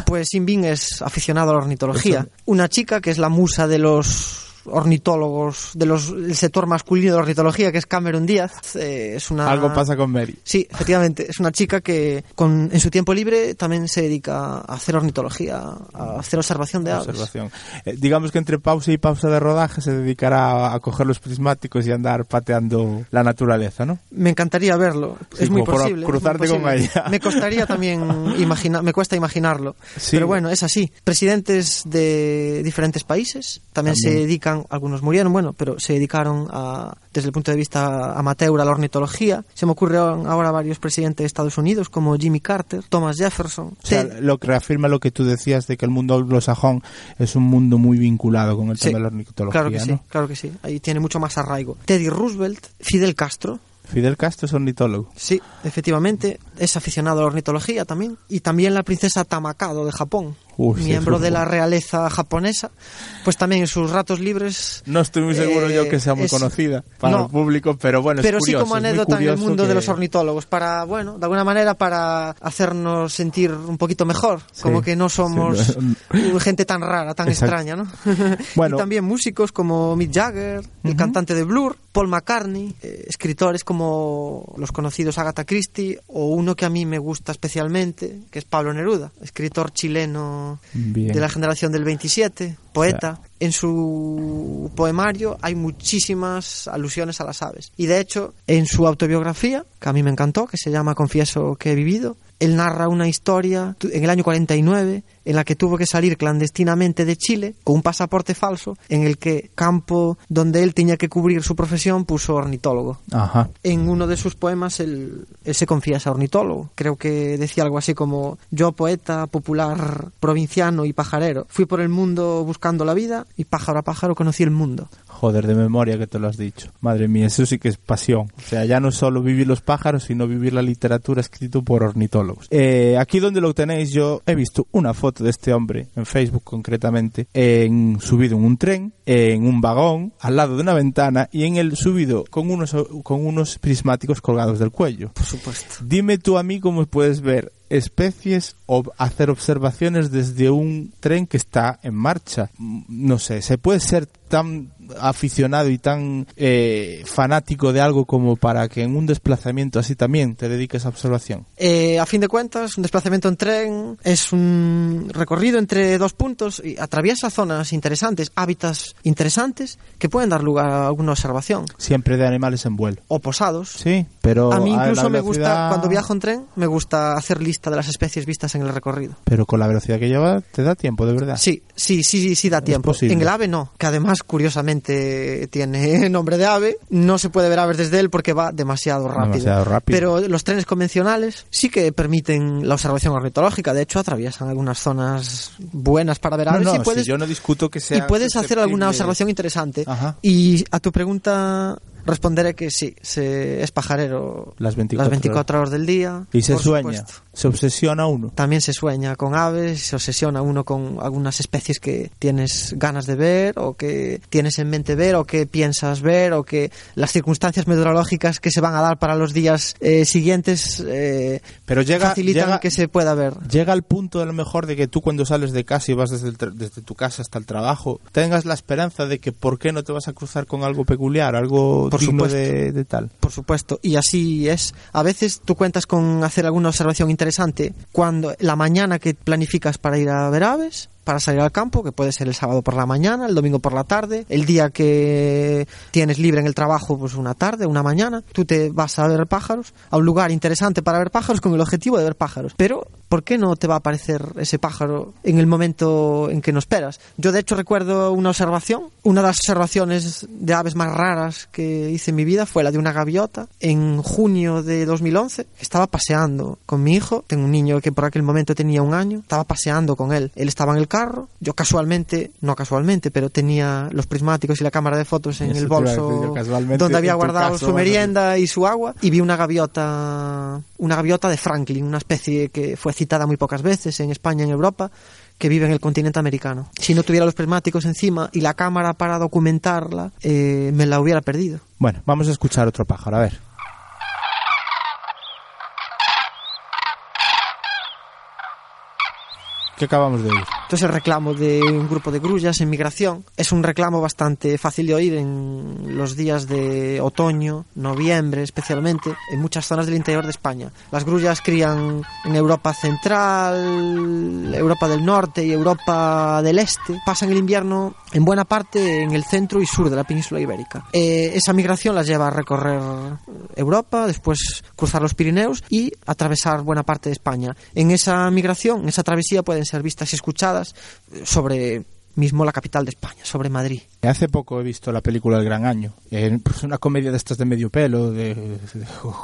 S1: Pues Sinbin es aficionado a la ornitología. Una chica que es la musa de los ornitólogos de los del sector masculino de la ornitología que es Cameron Díaz eh, es una
S2: Algo pasa con Mary.
S1: sí efectivamente es una chica que con en su tiempo libre también se dedica a hacer ornitología a hacer observación de aves
S2: Observación. Eh, digamos que entre pausa y pausa de rodaje se dedicará a, a coger los prismáticos y andar pateando la naturaleza, ¿no?
S1: me encantaría verlo
S2: Sí,
S1: es muy posible es muy
S2: cruzarte con ella.
S1: me costaría también imaginar me cuesta imaginarlo
S2: Sí.
S1: pero bueno es así presidentes de diferentes países también, se
S2: También.
S1: Algunos murieron bueno pero se dedicaron a desde el punto de vista amateur a la ornitología se me ocurren ahora varios presidentes de Estados Unidos como Jimmy Carter Thomas Jefferson
S2: O sea,
S1: Ted-
S2: lo que reafirma lo que tú decías de que el mundo anglosajón es un mundo muy vinculado con el
S1: Sí,
S2: tema de la ornitología,
S1: claro que sí
S2: ¿no?
S1: claro que sí ahí tiene mucho más arraigo Teddy Roosevelt Fidel Castro
S2: Fidel Castro es ornitólogo.
S1: Sí, efectivamente, es aficionado a la ornitología también. Y también la princesa Tamakado de Japón,
S2: Uy, sí,
S1: miembro de la realeza japonesa, pues también en sus ratos libres...
S2: No estoy muy seguro
S1: Eh,
S2: yo que sea muy
S1: es-
S2: conocida para
S1: no.
S2: el público, pero bueno,
S1: pero
S2: es
S1: sí
S2: curioso.
S1: como
S2: es muy
S1: anécdota en el mundo de
S2: que-
S1: los ornitólogos, para, bueno, de alguna manera para hacernos sentir un poquito mejor,
S2: Sí,
S1: como que no somos
S2: sí.
S1: gente tan rara, tan
S2: Exacto.
S1: extraña, ¿no?
S2: Bueno.
S1: y también músicos como Mick Jagger, el cantante de Blur, Paul McCartney, eh, escritores como los conocidos Agatha Christie o uno que a mí me gusta especialmente, que es Pablo Neruda, escritor chileno
S2: Bien.
S1: de la generación del 27, poeta. En su poemario hay muchísimas alusiones a las aves. Y de hecho, en su autobiografía, que a mí me encantó, que se llama Confieso que he vivido, él narra una historia en el año 49 en la que tuvo que salir clandestinamente de Chile con un pasaporte falso en el que campo donde él tenía que cubrir su profesión puso ornitólogo.
S2: Ajá.
S1: En uno de sus poemas él, él se confiesa ornitólogo. Creo que decía algo así como yo poeta popular provinciano y pajarero fui por el mundo buscando la vida y pájaro a pájaro conocí el mundo.
S2: Joder, de memoria que te lo has dicho. Madre mía, eso sí que es pasión. O sea, ya no solo vivir los pájaros, sino vivir la literatura escrito por ornitólogos. Eh, aquí donde lo tenéis, yo he visto una foto de este hombre, en Facebook concretamente, en subido en un tren, en un vagón, al lado de una ventana, y en el subido con unos, con unos prismáticos colgados del cuello.
S1: Por supuesto.
S2: Dime tú a mí cómo puedes ver especies o hacer observaciones desde un tren que está en marcha. Mm, No sé, ¿se puede ser tan aficionado y tan eh, fanático de algo como para que en un desplazamiento así también te dediques a observación?
S1: Eh, a fin de cuentas, un desplazamiento en tren es un recorrido entre dos puntos y atraviesa zonas interesantes, hábitats interesantes que pueden dar lugar a alguna observación.
S2: Siempre de animales en vuelo.
S1: O posados.
S2: Sí, pero
S1: a mí incluso me gusta,
S2: velocidad-
S1: cuando viajo en tren, me gusta hacer lista de las especies vistas en el recorrido.
S2: Pero con la velocidad que lleva te da tiempo, de verdad.
S1: Sí, sí, sí, sí, sí da tiempo. En el ave no, que además curiosamente tiene nombre de ave. No se puede ver aves desde él porque va demasiado rápido.
S2: Demasiado rápido.
S1: Pero los trenes convencionales sí que permiten la observación ornitológica. De hecho, atraviesan algunas zonas buenas para ver aves
S2: no,
S1: y puedes,
S2: si yo no discuto que sea
S1: y puedes hacer alguna observación interesante.
S2: Ajá.
S1: Y a tu pregunta responderé que sí, se, es pajarero
S2: Las 24
S1: 24 horas del día.
S2: Y se sueña,
S1: supuesto.
S2: se obsesiona uno.
S1: También se sueña con aves, se obsesiona uno con algunas especies que tienes ganas de ver o que tienes en mente ver o que piensas ver o que las circunstancias meteorológicas que se van a dar para los días eh, siguientes eh,
S2: Pero llega,
S1: facilitan
S2: llega,
S1: que se pueda ver.
S2: llega al punto a lo mejor de que tú cuando sales de casa y vas desde, el desde tu casa hasta el trabajo, tengas la esperanza de que por qué no te vas a cruzar con algo peculiar, algo
S1: Por
S2: digno
S1: supuesto.
S2: de, de tal.
S1: Por supuesto, y así es. A veces tú cuentas con hacer alguna observación interesante cuando la mañana que planificas para ir a ver aves, para salir al campo, que puede ser el sábado por la mañana, el domingo por la tarde, el día que tienes libre en el trabajo, pues una tarde, una mañana, tú te vas a ver pájaros, a un lugar interesante para ver pájaros con el objetivo de ver pájaros. Pero, ¿por qué no te va a aparecer ese pájaro en el momento en que no esperas? Yo, de hecho, recuerdo una observación, una de las observaciones de aves más raras que hice en mi vida fue la de una gaviota en junio de 2011. Estaba paseando con mi hijo, tengo un niño que por aquel momento tenía un año, estaba paseando con él. Él estaba en el carro, yo casualmente, no casualmente, pero tenía los prismáticos y la cámara de fotos en
S2: Eso
S1: el bolso
S2: decir
S1: donde había guardado
S2: caso,
S1: su merienda y su agua y vi una gaviota, una gaviota de Franklin, una especie que fue citada muy pocas veces en España y en Europa que vive en el continente americano. Si no tuviera los prismáticos encima y la cámara para documentarla, eh, me la hubiera perdido.
S2: Bueno, vamos a escuchar otro pájaro, a ver. ¿Qué acabamos de oír?
S1: Entonces el reclamo de un grupo de grullas en migración es un reclamo bastante fácil de oír en los días de otoño, noviembre especialmente, en muchas zonas del interior de España. Las grullas crían en Europa central, Europa del norte y Europa del este. Pasan el invierno en buena parte en el centro y sur de la península ibérica. Eh, esa migración las lleva a recorrer Europa, después cruzar los Pirineos y atravesar buena parte de España. En esa migración, en esa travesía pueden ser vistas y escuchadas sobre mismo la capital de España, sobre Madrid.
S2: Hace poco he visto la película El Gran Año. Es pues, una comedia de estas de medio pelo, de,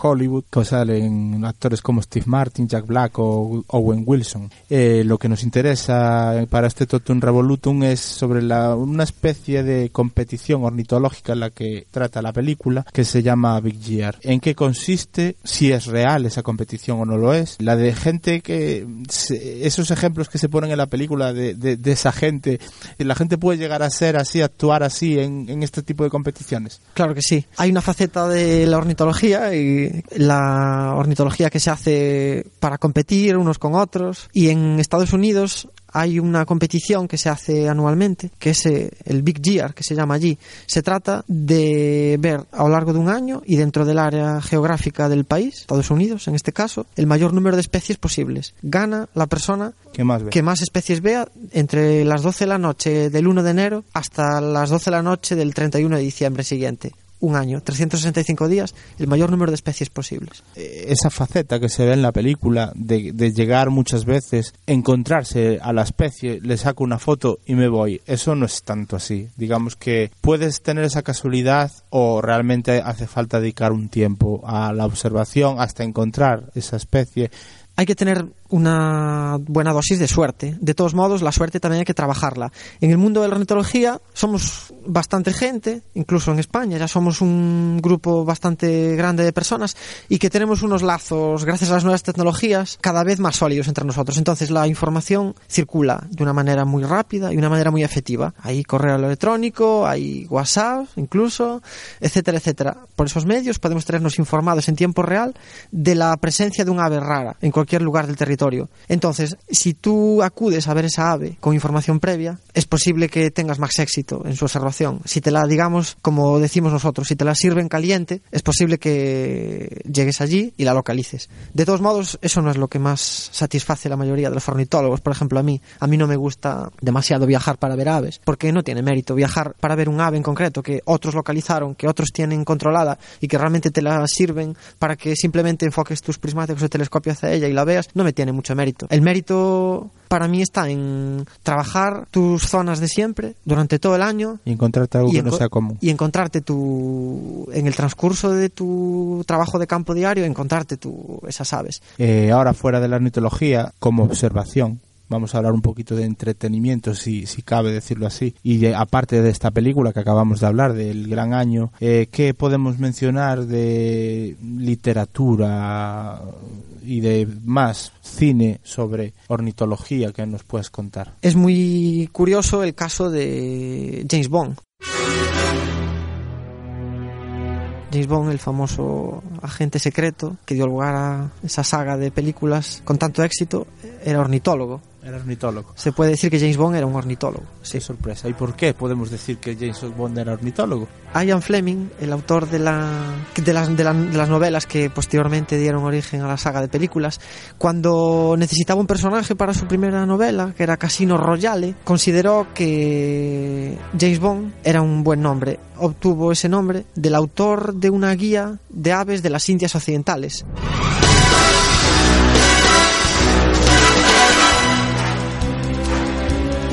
S2: Hollywood, que salen actores como Steve Martin, Jack Black o Owen Wilson. Eh, lo que nos interesa para este Totum Revolutum es sobre la, una especie de competición ornitológica en la que trata la película, que se llama Big Year. ¿En qué consiste? Si es real esa competición o no lo es. La de gente que... esos ejemplos que se ponen en la película de, de, esa gente, la gente puede llegar a ser así, así en este tipo de competiciones.
S1: Claro que sí. Hay una faceta de la ornitología y la ornitología que se hace para competir unos con otros. Y en Estados Unidos hay una competición que se hace anualmente, que es eh, el Big Year, que se llama allí. Se trata de ver a lo largo de un año y dentro del área geográfica del país, Estados Unidos en este caso, el mayor número de especies posibles. Gana la persona que más especies vea entre las 12 de la noche del 1 de enero hasta las 12 de la noche del 31 de diciembre siguiente. Un año, 365 días, el mayor número de especies posibles.
S2: Eh, esa faceta que se ve en la película de, de llegar muchas veces, encontrarse a la especie, le saco una foto y me voy. Eso no es tanto así. Digamos que puedes tener esa casualidad o realmente hace falta dedicar un tiempo a la observación hasta encontrar esa especie.
S1: Hay que tener una buena dosis de suerte. De todos modos, la suerte también hay que trabajarla. En el mundo de la ornitología somos bastante gente, incluso en España ya somos un grupo bastante grande de personas y que tenemos unos lazos, gracias a las nuevas tecnologías, cada vez más sólidos entre nosotros. Entonces la información circula de una manera muy rápida y una manera muy efectiva. Hay correo electrónico, hay WhatsApp incluso, etcétera, etcétera. Por esos medios podemos tenernos informados en tiempo real de la presencia de un ave rara en cualquier lugar del territorio. Entonces, si tú acudes a ver esa ave con información previa, es posible que tengas más éxito en su observación. Si te la, digamos, como decimos nosotros, si te la sirven caliente, es posible que llegues allí y la localices. De todos modos, eso no es lo que más satisface a la mayoría de los ornitólogos. Por ejemplo, a mí, a mí no me gusta demasiado viajar para ver aves, porque no tiene mérito viajar para ver un ave en concreto que otros localizaron, que otros tienen controlada y que realmente te la sirven para que simplemente enfoques tus prismáticos o telescopio hacia ella y la veas, no me tiene mucho mérito. El mérito para mí está en trabajar tus zonas de siempre durante todo el año
S2: Y encontrarte algo
S1: y
S2: que no sea común.
S1: y encontrarte tu en el transcurso de tu trabajo de campo diario encontrarte tu esas aves
S2: Eh, ahora fuera de la ornitología, como observación, vamos a hablar un poquito de entretenimiento, si, cabe decirlo así. Y de- aparte de esta película que acabamos de hablar, del Gran Año, eh, ¿qué podemos mencionar de literatura y de más cine sobre ornitología que nos puedes contar?
S1: es muy curioso el caso de James Bond James Bond, el famoso agente secreto que dio lugar a esa saga de películas con tanto éxito, era ornitólogo.
S2: Era ornitólogo.
S1: Se puede decir que James Bond era un ornitólogo.
S2: Sí, sorpresa. ¿Y por qué podemos decir que James Bond era ornitólogo?
S1: Ian Fleming, el autor de, la, de, las, de, la, de las novelas que posteriormente dieron origen a la saga de películas, cuando necesitaba un personaje para su primera novela, que era Casino Royale, consideró que James Bond era un buen nombre. Obtuvo ese nombre del autor de una guía de aves de las Indias Occidentales.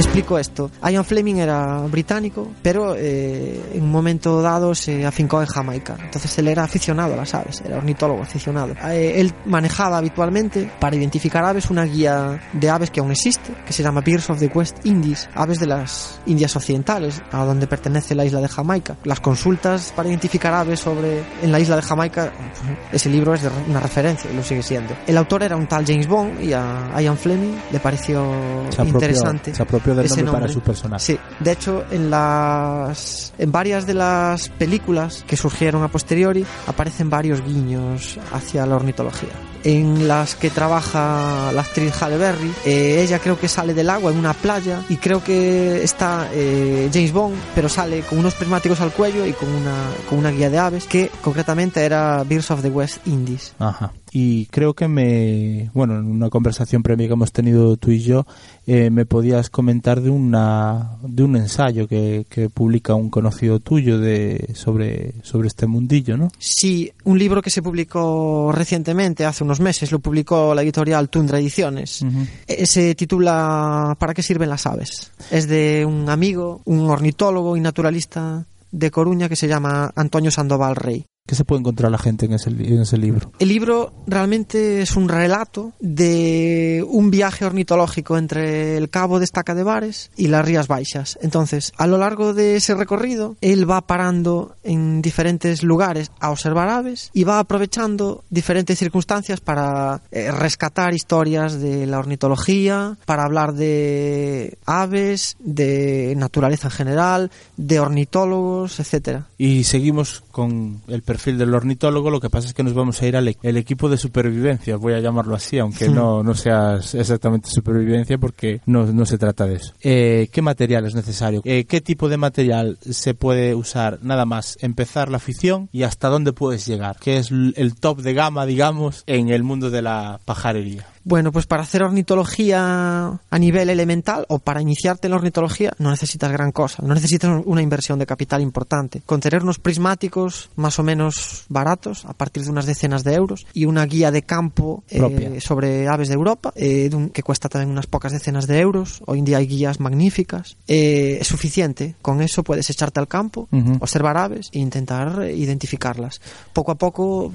S1: Explico esto. Ian Fleming era británico, pero eh, en un momento dado se afincó en Jamaica. Entonces él era aficionado a las aves, era ornitólogo aficionado. Eh, él manejaba habitualmente para identificar aves una guía de aves que aún existe, que se llama Birds of the West Indies, aves de las Indias Occidentales, a donde pertenece la isla de Jamaica. Las consultas para identificar aves sobre en la isla de Jamaica, ese libro es una referencia y lo sigue siendo. El autor era un tal James Bond y a Ian Fleming le pareció
S2: Se apropió-
S1: interesante.
S2: se apropió del
S1: ese
S2: nombre para su personaje.
S1: Sí, de hecho en las en varias de las películas que surgieron a posteriori aparecen varios guiños hacia la ornitología. En las que trabaja la actriz Halle Berry, eh, ella creo que sale del agua en una playa y creo que está eh, James Bond, pero sale con unos prismáticos al cuello y con una con una guía de aves que concretamente era Birds of the West Indies.
S2: Ajá. Y creo que me, bueno, en una conversación previa que hemos tenido tú y yo, eh, me podías comentar de una, de un ensayo que, que publica un conocido tuyo de sobre, sobre este mundillo, ¿no?
S1: Sí, un libro que se publicó recientemente, hace unos meses, lo publicó la editorial Tundra Ediciones. Eh, Se titula ¿Para qué sirven las aves? Es de un amigo, un ornitólogo y naturalista de Coruña que se llama Antonio Sandoval Rey.
S2: ¿Qué se puede encontrar la gente en ese, li- en ese libro?
S1: El libro realmente es un relato de un viaje ornitológico entre el Cabo de Estaca de Bares y las Rías Baixas. Entonces, a lo largo de ese recorrido, él va parando en diferentes lugares a observar aves y va aprovechando diferentes circunstancias para eh, rescatar historias de la ornitología, para hablar de aves, de naturaleza en general, de ornitólogos, etcétera.
S2: Y seguimos con el perfil del ornitólogo, lo que pasa es que nos vamos a ir al e- el equipo de supervivencia, voy a llamarlo así, aunque
S1: Hmm.
S2: no, no sea exactamente supervivencia porque no, no se trata de eso. Eh, ¿Qué material es necesario? Eh, ¿Qué tipo de material se puede usar? Nada más empezar la afición y hasta dónde puedes llegar, que es el top de gama, digamos, en el mundo de la pajarería.
S1: Bueno, pues para hacer ornitología a nivel elemental o para iniciarte en la ornitología no necesitas gran cosa, no necesitas una inversión de capital importante. Con tener unos prismáticos más o menos baratos, a partir de unas decenas de euros, y una guía de campo eh, sobre aves de Europa, eh, que cuesta también unas pocas decenas de euros, hoy en día hay guías magníficas, eh, es suficiente. Con eso puedes echarte al campo, observar aves e intentar identificarlas. Poco a poco,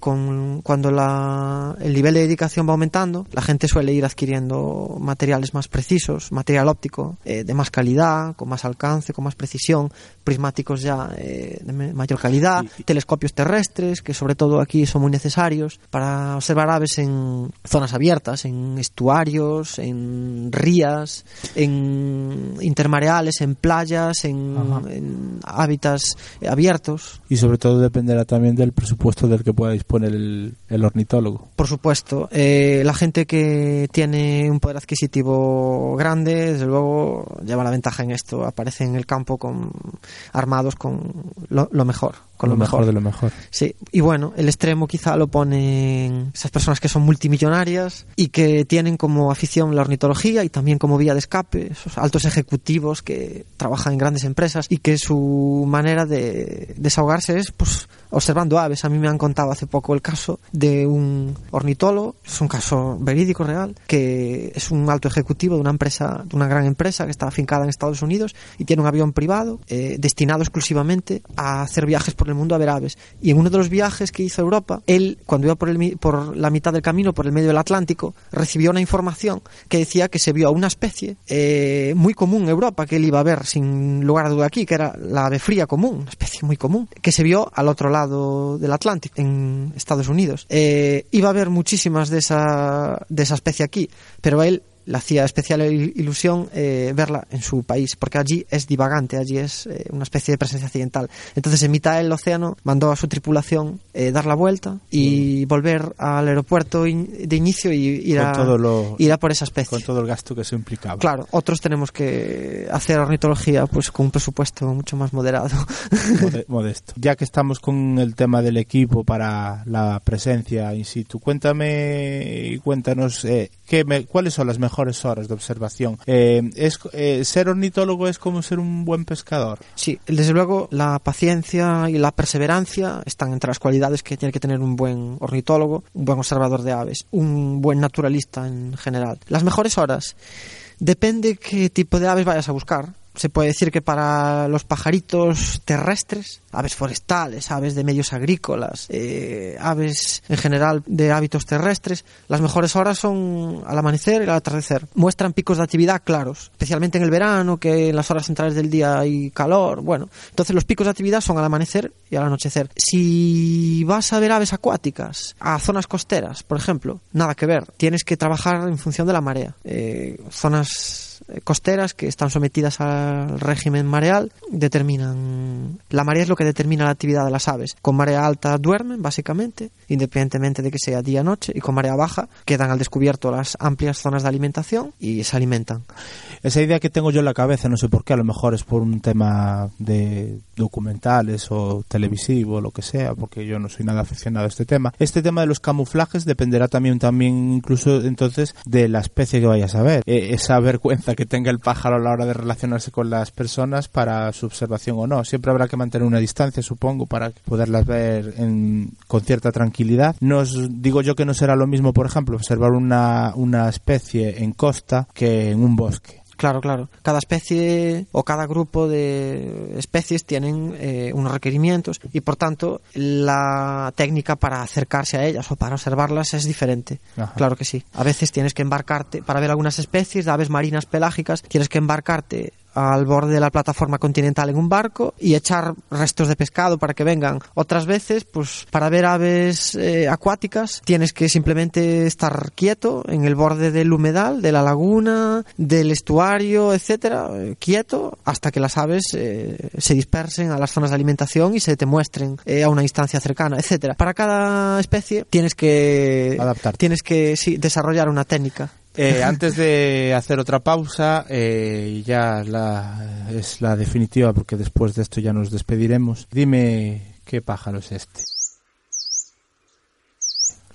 S1: con, cuando la, el nivel de dedicación va aumentando, la gente suele ir adquiriendo materiales más precisos, material óptico eh, de más calidad, con más alcance, con más precisión, prismáticos ya eh, de mayor calidad, telescopios terrestres, que sobre todo aquí son muy necesarios para observar aves en zonas abiertas, en estuarios, en rías, en intermareales, en playas, en, en hábitats abiertos.
S2: Y sobre todo dependerá también del presupuesto del que pueda disponer el, el ornitólogo.
S1: Por supuesto, eh, la gente que tiene un poder adquisitivo grande, desde luego, lleva la ventaja en esto. Aparece en el campo con armados con lo, lo mejor, con lo, mejor.
S2: de lo mejor.
S1: Sí, y bueno, el extremo quizá lo ponen esas personas que son multimillonarias y que tienen como afición la ornitología y también como vía de escape, esos altos ejecutivos que trabajan en grandes empresas y que su manera de desahogarse es pues observando aves. A mí me han contado hace poco el caso de un ornitólogo, es un caso verídico real, que es un alto ejecutivo de una empresa, de una gran empresa que está afincada en Estados Unidos y tiene un avión privado eh, destinado exclusivamente a hacer viajes por el mundo a ver aves. Y en uno de los viajes que hizo a Europa, él, cuando iba por, el, por la mitad del camino, por el medio del Atlántico, recibió una información que decía que se vio a una especie eh, muy común en Europa, que él iba a ver sin lugar a duda aquí, que era la ave fría común, una especie muy común, que se vio al otro lado del Atlántico, en Estados Unidos. Eh, iba a haber muchísimas de esa, de esa especie aquí, pero él le hacía especial il- ilusión eh, verla en su país, porque allí es divagante, allí es eh, una especie de presencia accidental. Entonces, en mitad del océano, mandó a su tripulación eh, dar la vuelta y volver al aeropuerto in- de inicio y ir a,
S2: lo-
S1: ir a por esa especie.
S2: Con todo el gasto que eso implicaba.
S1: Claro, otros tenemos que hacer ornitología pues con un presupuesto mucho más moderado.
S2: Mode- modesto. Ya que estamos con el tema del equipo para la presencia in situ, cuéntame y cuéntanos eh, qué me- cuáles son las mejores horas de observación. Eh, es, eh, ser ornitólogo es como ser un buen pescador.
S1: Sí, desde luego la paciencia y la perseverancia están entre las cualidades que tiene que tener un buen ornitólogo, un buen observador de aves, un buen naturalista en general. Las mejores horas depende qué tipo de aves vayas a buscar. Se puede decir que para los pajaritos terrestres, aves forestales, aves de medios agrícolas, eh, aves en general de hábitos terrestres, las mejores horas son al amanecer y al atardecer. Muestran picos de actividad claros, especialmente en el verano, que en las horas centrales del día hay calor. Bueno, entonces los picos de actividad son al amanecer y al anochecer. Si vas a ver aves acuáticas a zonas costeras, por ejemplo, nada que ver. Tienes que trabajar en función de la marea. Eh, zonas eh, costeras que están sometidas al régimen mareal determinan la marea es lo que determina la actividad de las aves con marea alta duermen básicamente independientemente de que sea día o noche y con marea baja quedan al descubierto las amplias zonas de alimentación y se alimentan
S2: Esa idea que tengo yo en la cabeza, no sé por qué, a lo mejor es por un tema de documentales o televisivo, lo que sea, porque yo no soy nada aficionado a este tema. Este tema de los camuflajes dependerá también, también incluso entonces de la especie que vayas a ver. Eh, esa que tenga el pájaro a la hora de relacionarse con las personas para su observación o no. Siempre habrá que mantener una distancia, supongo, para poderlas ver en- con cierta tranquilidad. Nos digo yo que no será lo mismo, por ejemplo, observar una, una especie en costa que en un bosque.
S1: Claro, claro. Cada especie o cada grupo de especies tienen eh, unos requerimientos y por tanto la técnica para acercarse a ellas o para observarlas es diferente.
S2: Ajá.
S1: Claro que sí. A veces tienes que embarcarte para ver algunas especies de aves marinas pelágicas, tienes que embarcarte al borde de la plataforma continental en un barco y echar restos de pescado para que vengan. Otras veces, pues para ver aves eh, acuáticas, tienes que simplemente estar quieto en el borde del humedal, de la laguna, del estuario, etcétera, eh, quieto hasta que las aves eh, se dispersen a las zonas de alimentación y se te muestren eh, a una instancia cercana, etcétera. Para cada especie tienes que
S2: Adaptarte.
S1: tienes que sí, desarrollar una técnica.
S2: Eh, antes de hacer otra pausa, eh, ya la, es la definitiva porque después de esto ya nos despediremos. Dime qué pájaro es este.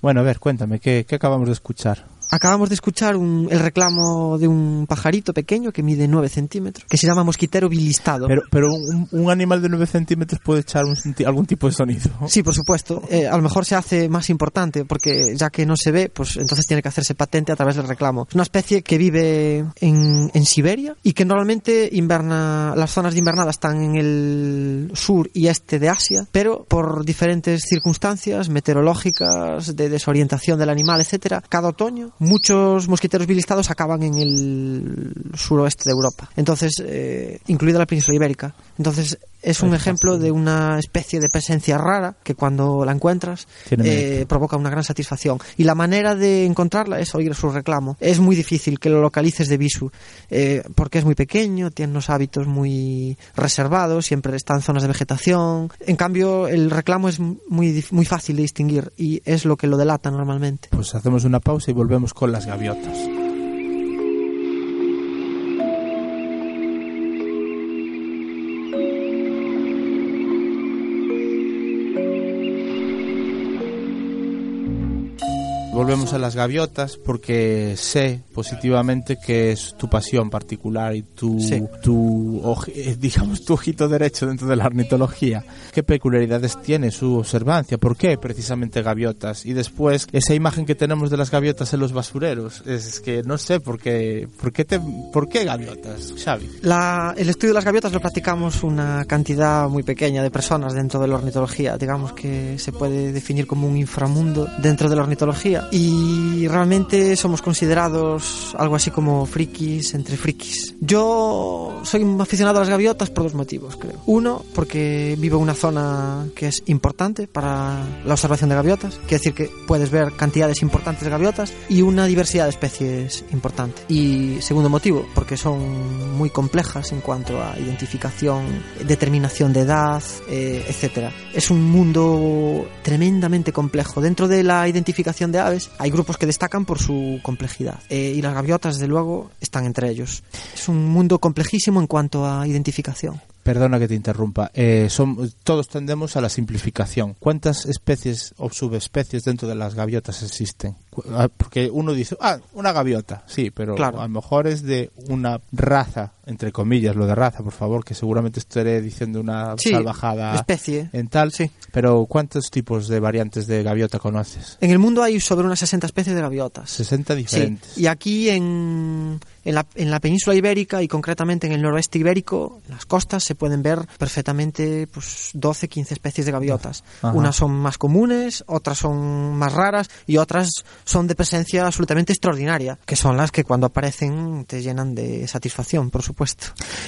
S2: Bueno, a ver, cuéntame, ¿qué, qué acabamos de escuchar?
S1: Acabamos de escuchar un- el reclamo de un pajarito pequeño que mide 9 centímetros, que se llama mosquitero bilistado.
S2: Pero, pero un, un animal de 9 centímetros puede echar un algún tipo de sonido.
S1: Sí, por supuesto. Eh, a lo mejor se hace más importante porque ya que no se ve, pues entonces tiene que hacerse patente a través del reclamo. Es una especie que vive en, en Siberia y que normalmente inverna, las zonas de invernada están en el sur y este de Asia, pero por diferentes circunstancias meteorológicas, de desorientación del animal, etcétera, cada otoño muchos mosquiteros bilistados acaban en el suroeste de Europa. Entonces, eh, incluida la península ibérica. Entonces, es un ejemplo de una especie de presencia rara que cuando la encuentras eh, provoca una gran satisfacción. Y la manera de encontrarla es oír su reclamo. Es muy difícil que lo localices de visu, eh, porque es muy pequeño, tiene unos hábitos muy reservados, siempre está en zonas de vegetación. En cambio, el reclamo es muy, muy fácil de distinguir y es lo que lo delata normalmente.
S2: Pues hacemos una pausa y volvemos con las gaviotas. Volvemos a las gaviotas porque sé positivamente que es tu pasión particular y tu,
S1: Sí.
S2: tu eh, digamos tu ojito derecho dentro de la ornitología. ¿Qué peculiaridades tiene su observancia? ¿Por qué precisamente gaviotas? Y después esa imagen que tenemos de las gaviotas en los basureros es que no sé por qué por qué te, por qué gaviotas, Xavi.
S1: La- el estudio de las gaviotas lo practicamos una cantidad muy pequeña de personas dentro de la ornitología. Digamos que se puede definir como un inframundo dentro de la ornitología. Y realmente somos considerados algo así como frikis entre frikis. Yo soy aficionado a las gaviotas por dos motivos, creo. Uno, porque vivo en una zona que es importante para la observación de gaviotas, quiere decir que puedes ver cantidades importantes de gaviotas y una diversidad de especies importante. Y segundo motivo, porque son muy complejas en cuanto a identificación, determinación de edad, eh, etcétera. Es un mundo tremendamente complejo. Dentro de la identificación de aves hay grupos que destacan por su complejidad eh, y las gaviotas, desde luego, están entre ellos. Es un mundo complejísimo en cuanto a identificación.
S2: Perdona que te interrumpa. Eh, todos tendemos a la simplificación. ¿Cuántas especies o subespecies dentro de las gaviotas existen? Ah, Porque uno dice, ah, una gaviota, sí, pero
S1: Claro.
S2: a lo mejor es de una raza, entre comillas, lo de raza, por favor, que seguramente estaré diciendo una
S1: Sí,
S2: salvajada
S1: especie.
S2: en tal.
S1: Sí.
S2: Pero ¿cuántos tipos de variantes de gaviota conoces?
S1: En el mundo hay sobre unas 60 especies de gaviotas.
S2: 60
S1: Sí,
S2: diferentes.
S1: y aquí en, en, la, en la península ibérica y concretamente en el noroeste ibérico, en las costas, se pueden ver perfectamente pues, 12, 15 especies de gaviotas.
S2: Ajá.
S1: Unas son más comunes, otras son más raras y otras son de presencia absolutamente extraordinaria, que son las que cuando aparecen te llenan de satisfacción, por supuesto.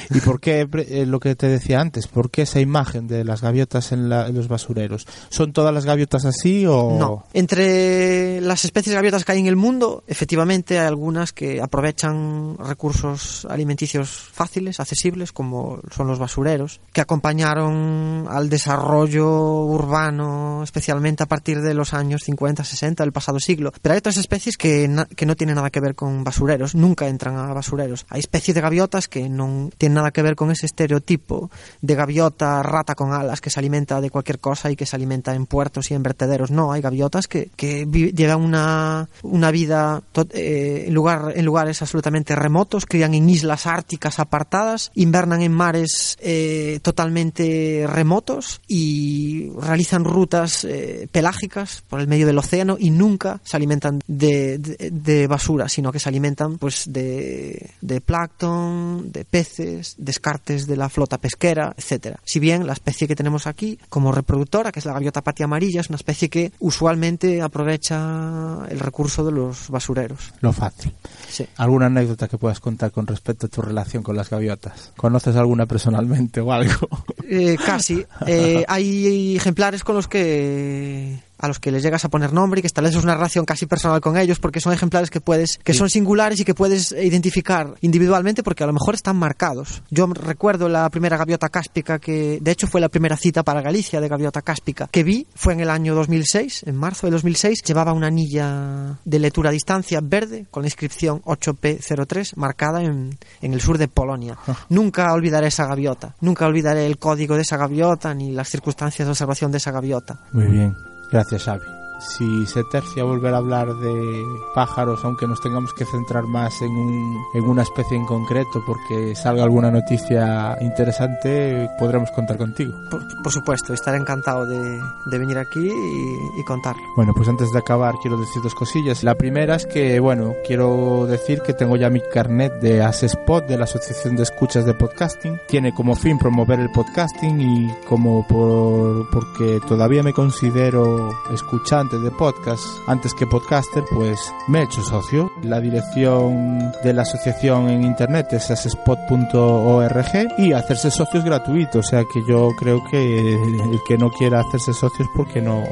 S2: ¿Y por qué eh, lo que te decía antes? ¿Por qué esa imagen de las gaviotas en, la- en los basureros? ¿Son todas las gaviotas así o...?
S1: No. Entre las especies de gaviotas que hay en el mundo, efectivamente hay algunas que aprovechan recursos alimenticios fáciles, accesibles, como son los basureros, que acompañaron al desarrollo urbano, especialmente a partir de los años 50, 60 del pasado siglo. Pero hay otras especies que, na- que no tienen nada que ver con basureros, nunca entran a basureros. Hay especies de gaviotas que no tienen nada que ver con ese estereotipo de gaviota rata con alas que se alimenta de cualquier cosa y que se alimenta en puertos y en vertederos. No, hay gaviotas que, que llevan una, una vida to- eh, en, lugar, en lugares absolutamente remotos, crían en islas árticas apartadas, invernan en mares eh, totalmente remotos y realizan rutas eh, pelágicas por el medio del océano y nunca se alimentan de, de- de basura, sino que se alimentan pues de, de plancton, de peces, descartes de la flota pesquera, etcétera. Si bien la especie que tenemos aquí como reproductora, que es la gaviota patia amarilla, es una especie que usualmente aprovecha el recurso de los basureros.
S2: Lo fácil.
S1: Sí.
S2: ¿Alguna anécdota que puedas contar con respecto a tu relación con las gaviotas? ¿Conoces alguna personalmente o algo?
S1: Eh, casi. Eh, hay ejemplares con los que a los que les llegas a poner nombre y que estableces una relación casi personal con ellos porque son ejemplares que puedes que
S2: Sí.
S1: son singulares y que puedes identificar individualmente porque a lo mejor están marcados. Yo recuerdo la primera gaviota cáspica que de hecho fue la primera cita para Galicia de gaviota cáspica que vi fue en el año 2006, en marzo de 2006, llevaba una anilla de lectura a distancia verde con la inscripción 8P03 marcada en, en el sur de Polonia. Nunca olvidaré esa gaviota, nunca olvidaré el código de esa gaviota ni las circunstancias de observación de esa gaviota.
S2: Muy bien. Gracias, Xavi. Si se tercia volver a hablar de pájaros, aunque nos tengamos que centrar más en, un- en una especie en concreto, porque salga alguna noticia interesante, podremos contar contigo.
S1: Por, por supuesto, estaré encantado de, de venir aquí y, y contarlo.
S2: Bueno, pues antes de acabar quiero decir dos cosillas. La primera es que, bueno, quiero decir que tengo ya mi carnet de Asespot de la Asociación de Escuchas de Podcasting. Tiene como fin promover el podcasting y como por, porque todavía me considero escuchante de podcast antes que podcaster, pues me he hecho socio. La dirección de la asociación en internet es asespot.org y hacerse socios gratuito. O sea que yo creo que el que no quiera hacerse socio es porque no,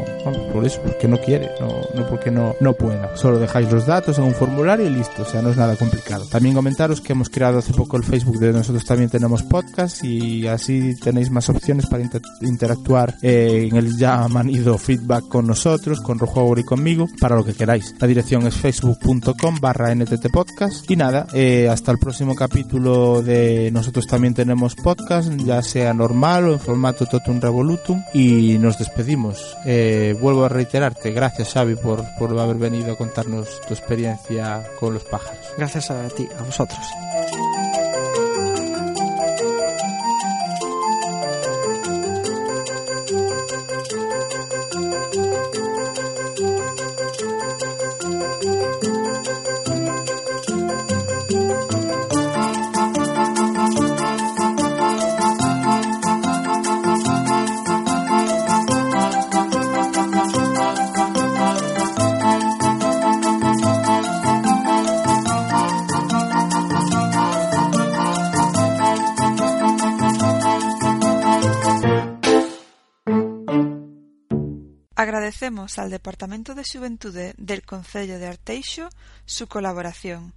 S2: por eso, porque no quiere, no, no porque no, no pueda. Solo dejáis los datos en un formulario y listo, o sea, no es nada complicado. También comentaros que hemos creado hace poco el Facebook de nosotros también tenemos podcast y así tenéis más opciones para inter- interactuar eh, en el ya manido feedback con nosotros, con Rojo y conmigo, para lo que queráis. La dirección es facebook.com barra NTT Podcast y nada, eh, hasta el próximo capítulo de nosotros también tenemos podcast, ya sea normal o en formato Totum Revolutum y nos despedimos. Eh, vuelvo a reiterarte, gracias Xavi por, por haber venido a contarnos tu experiencia con los pájaros.
S1: Gracias a ti, a vosotros.
S4: Agradecemos al Departamento de Xuventude del Concello de Arteixo su colaboración.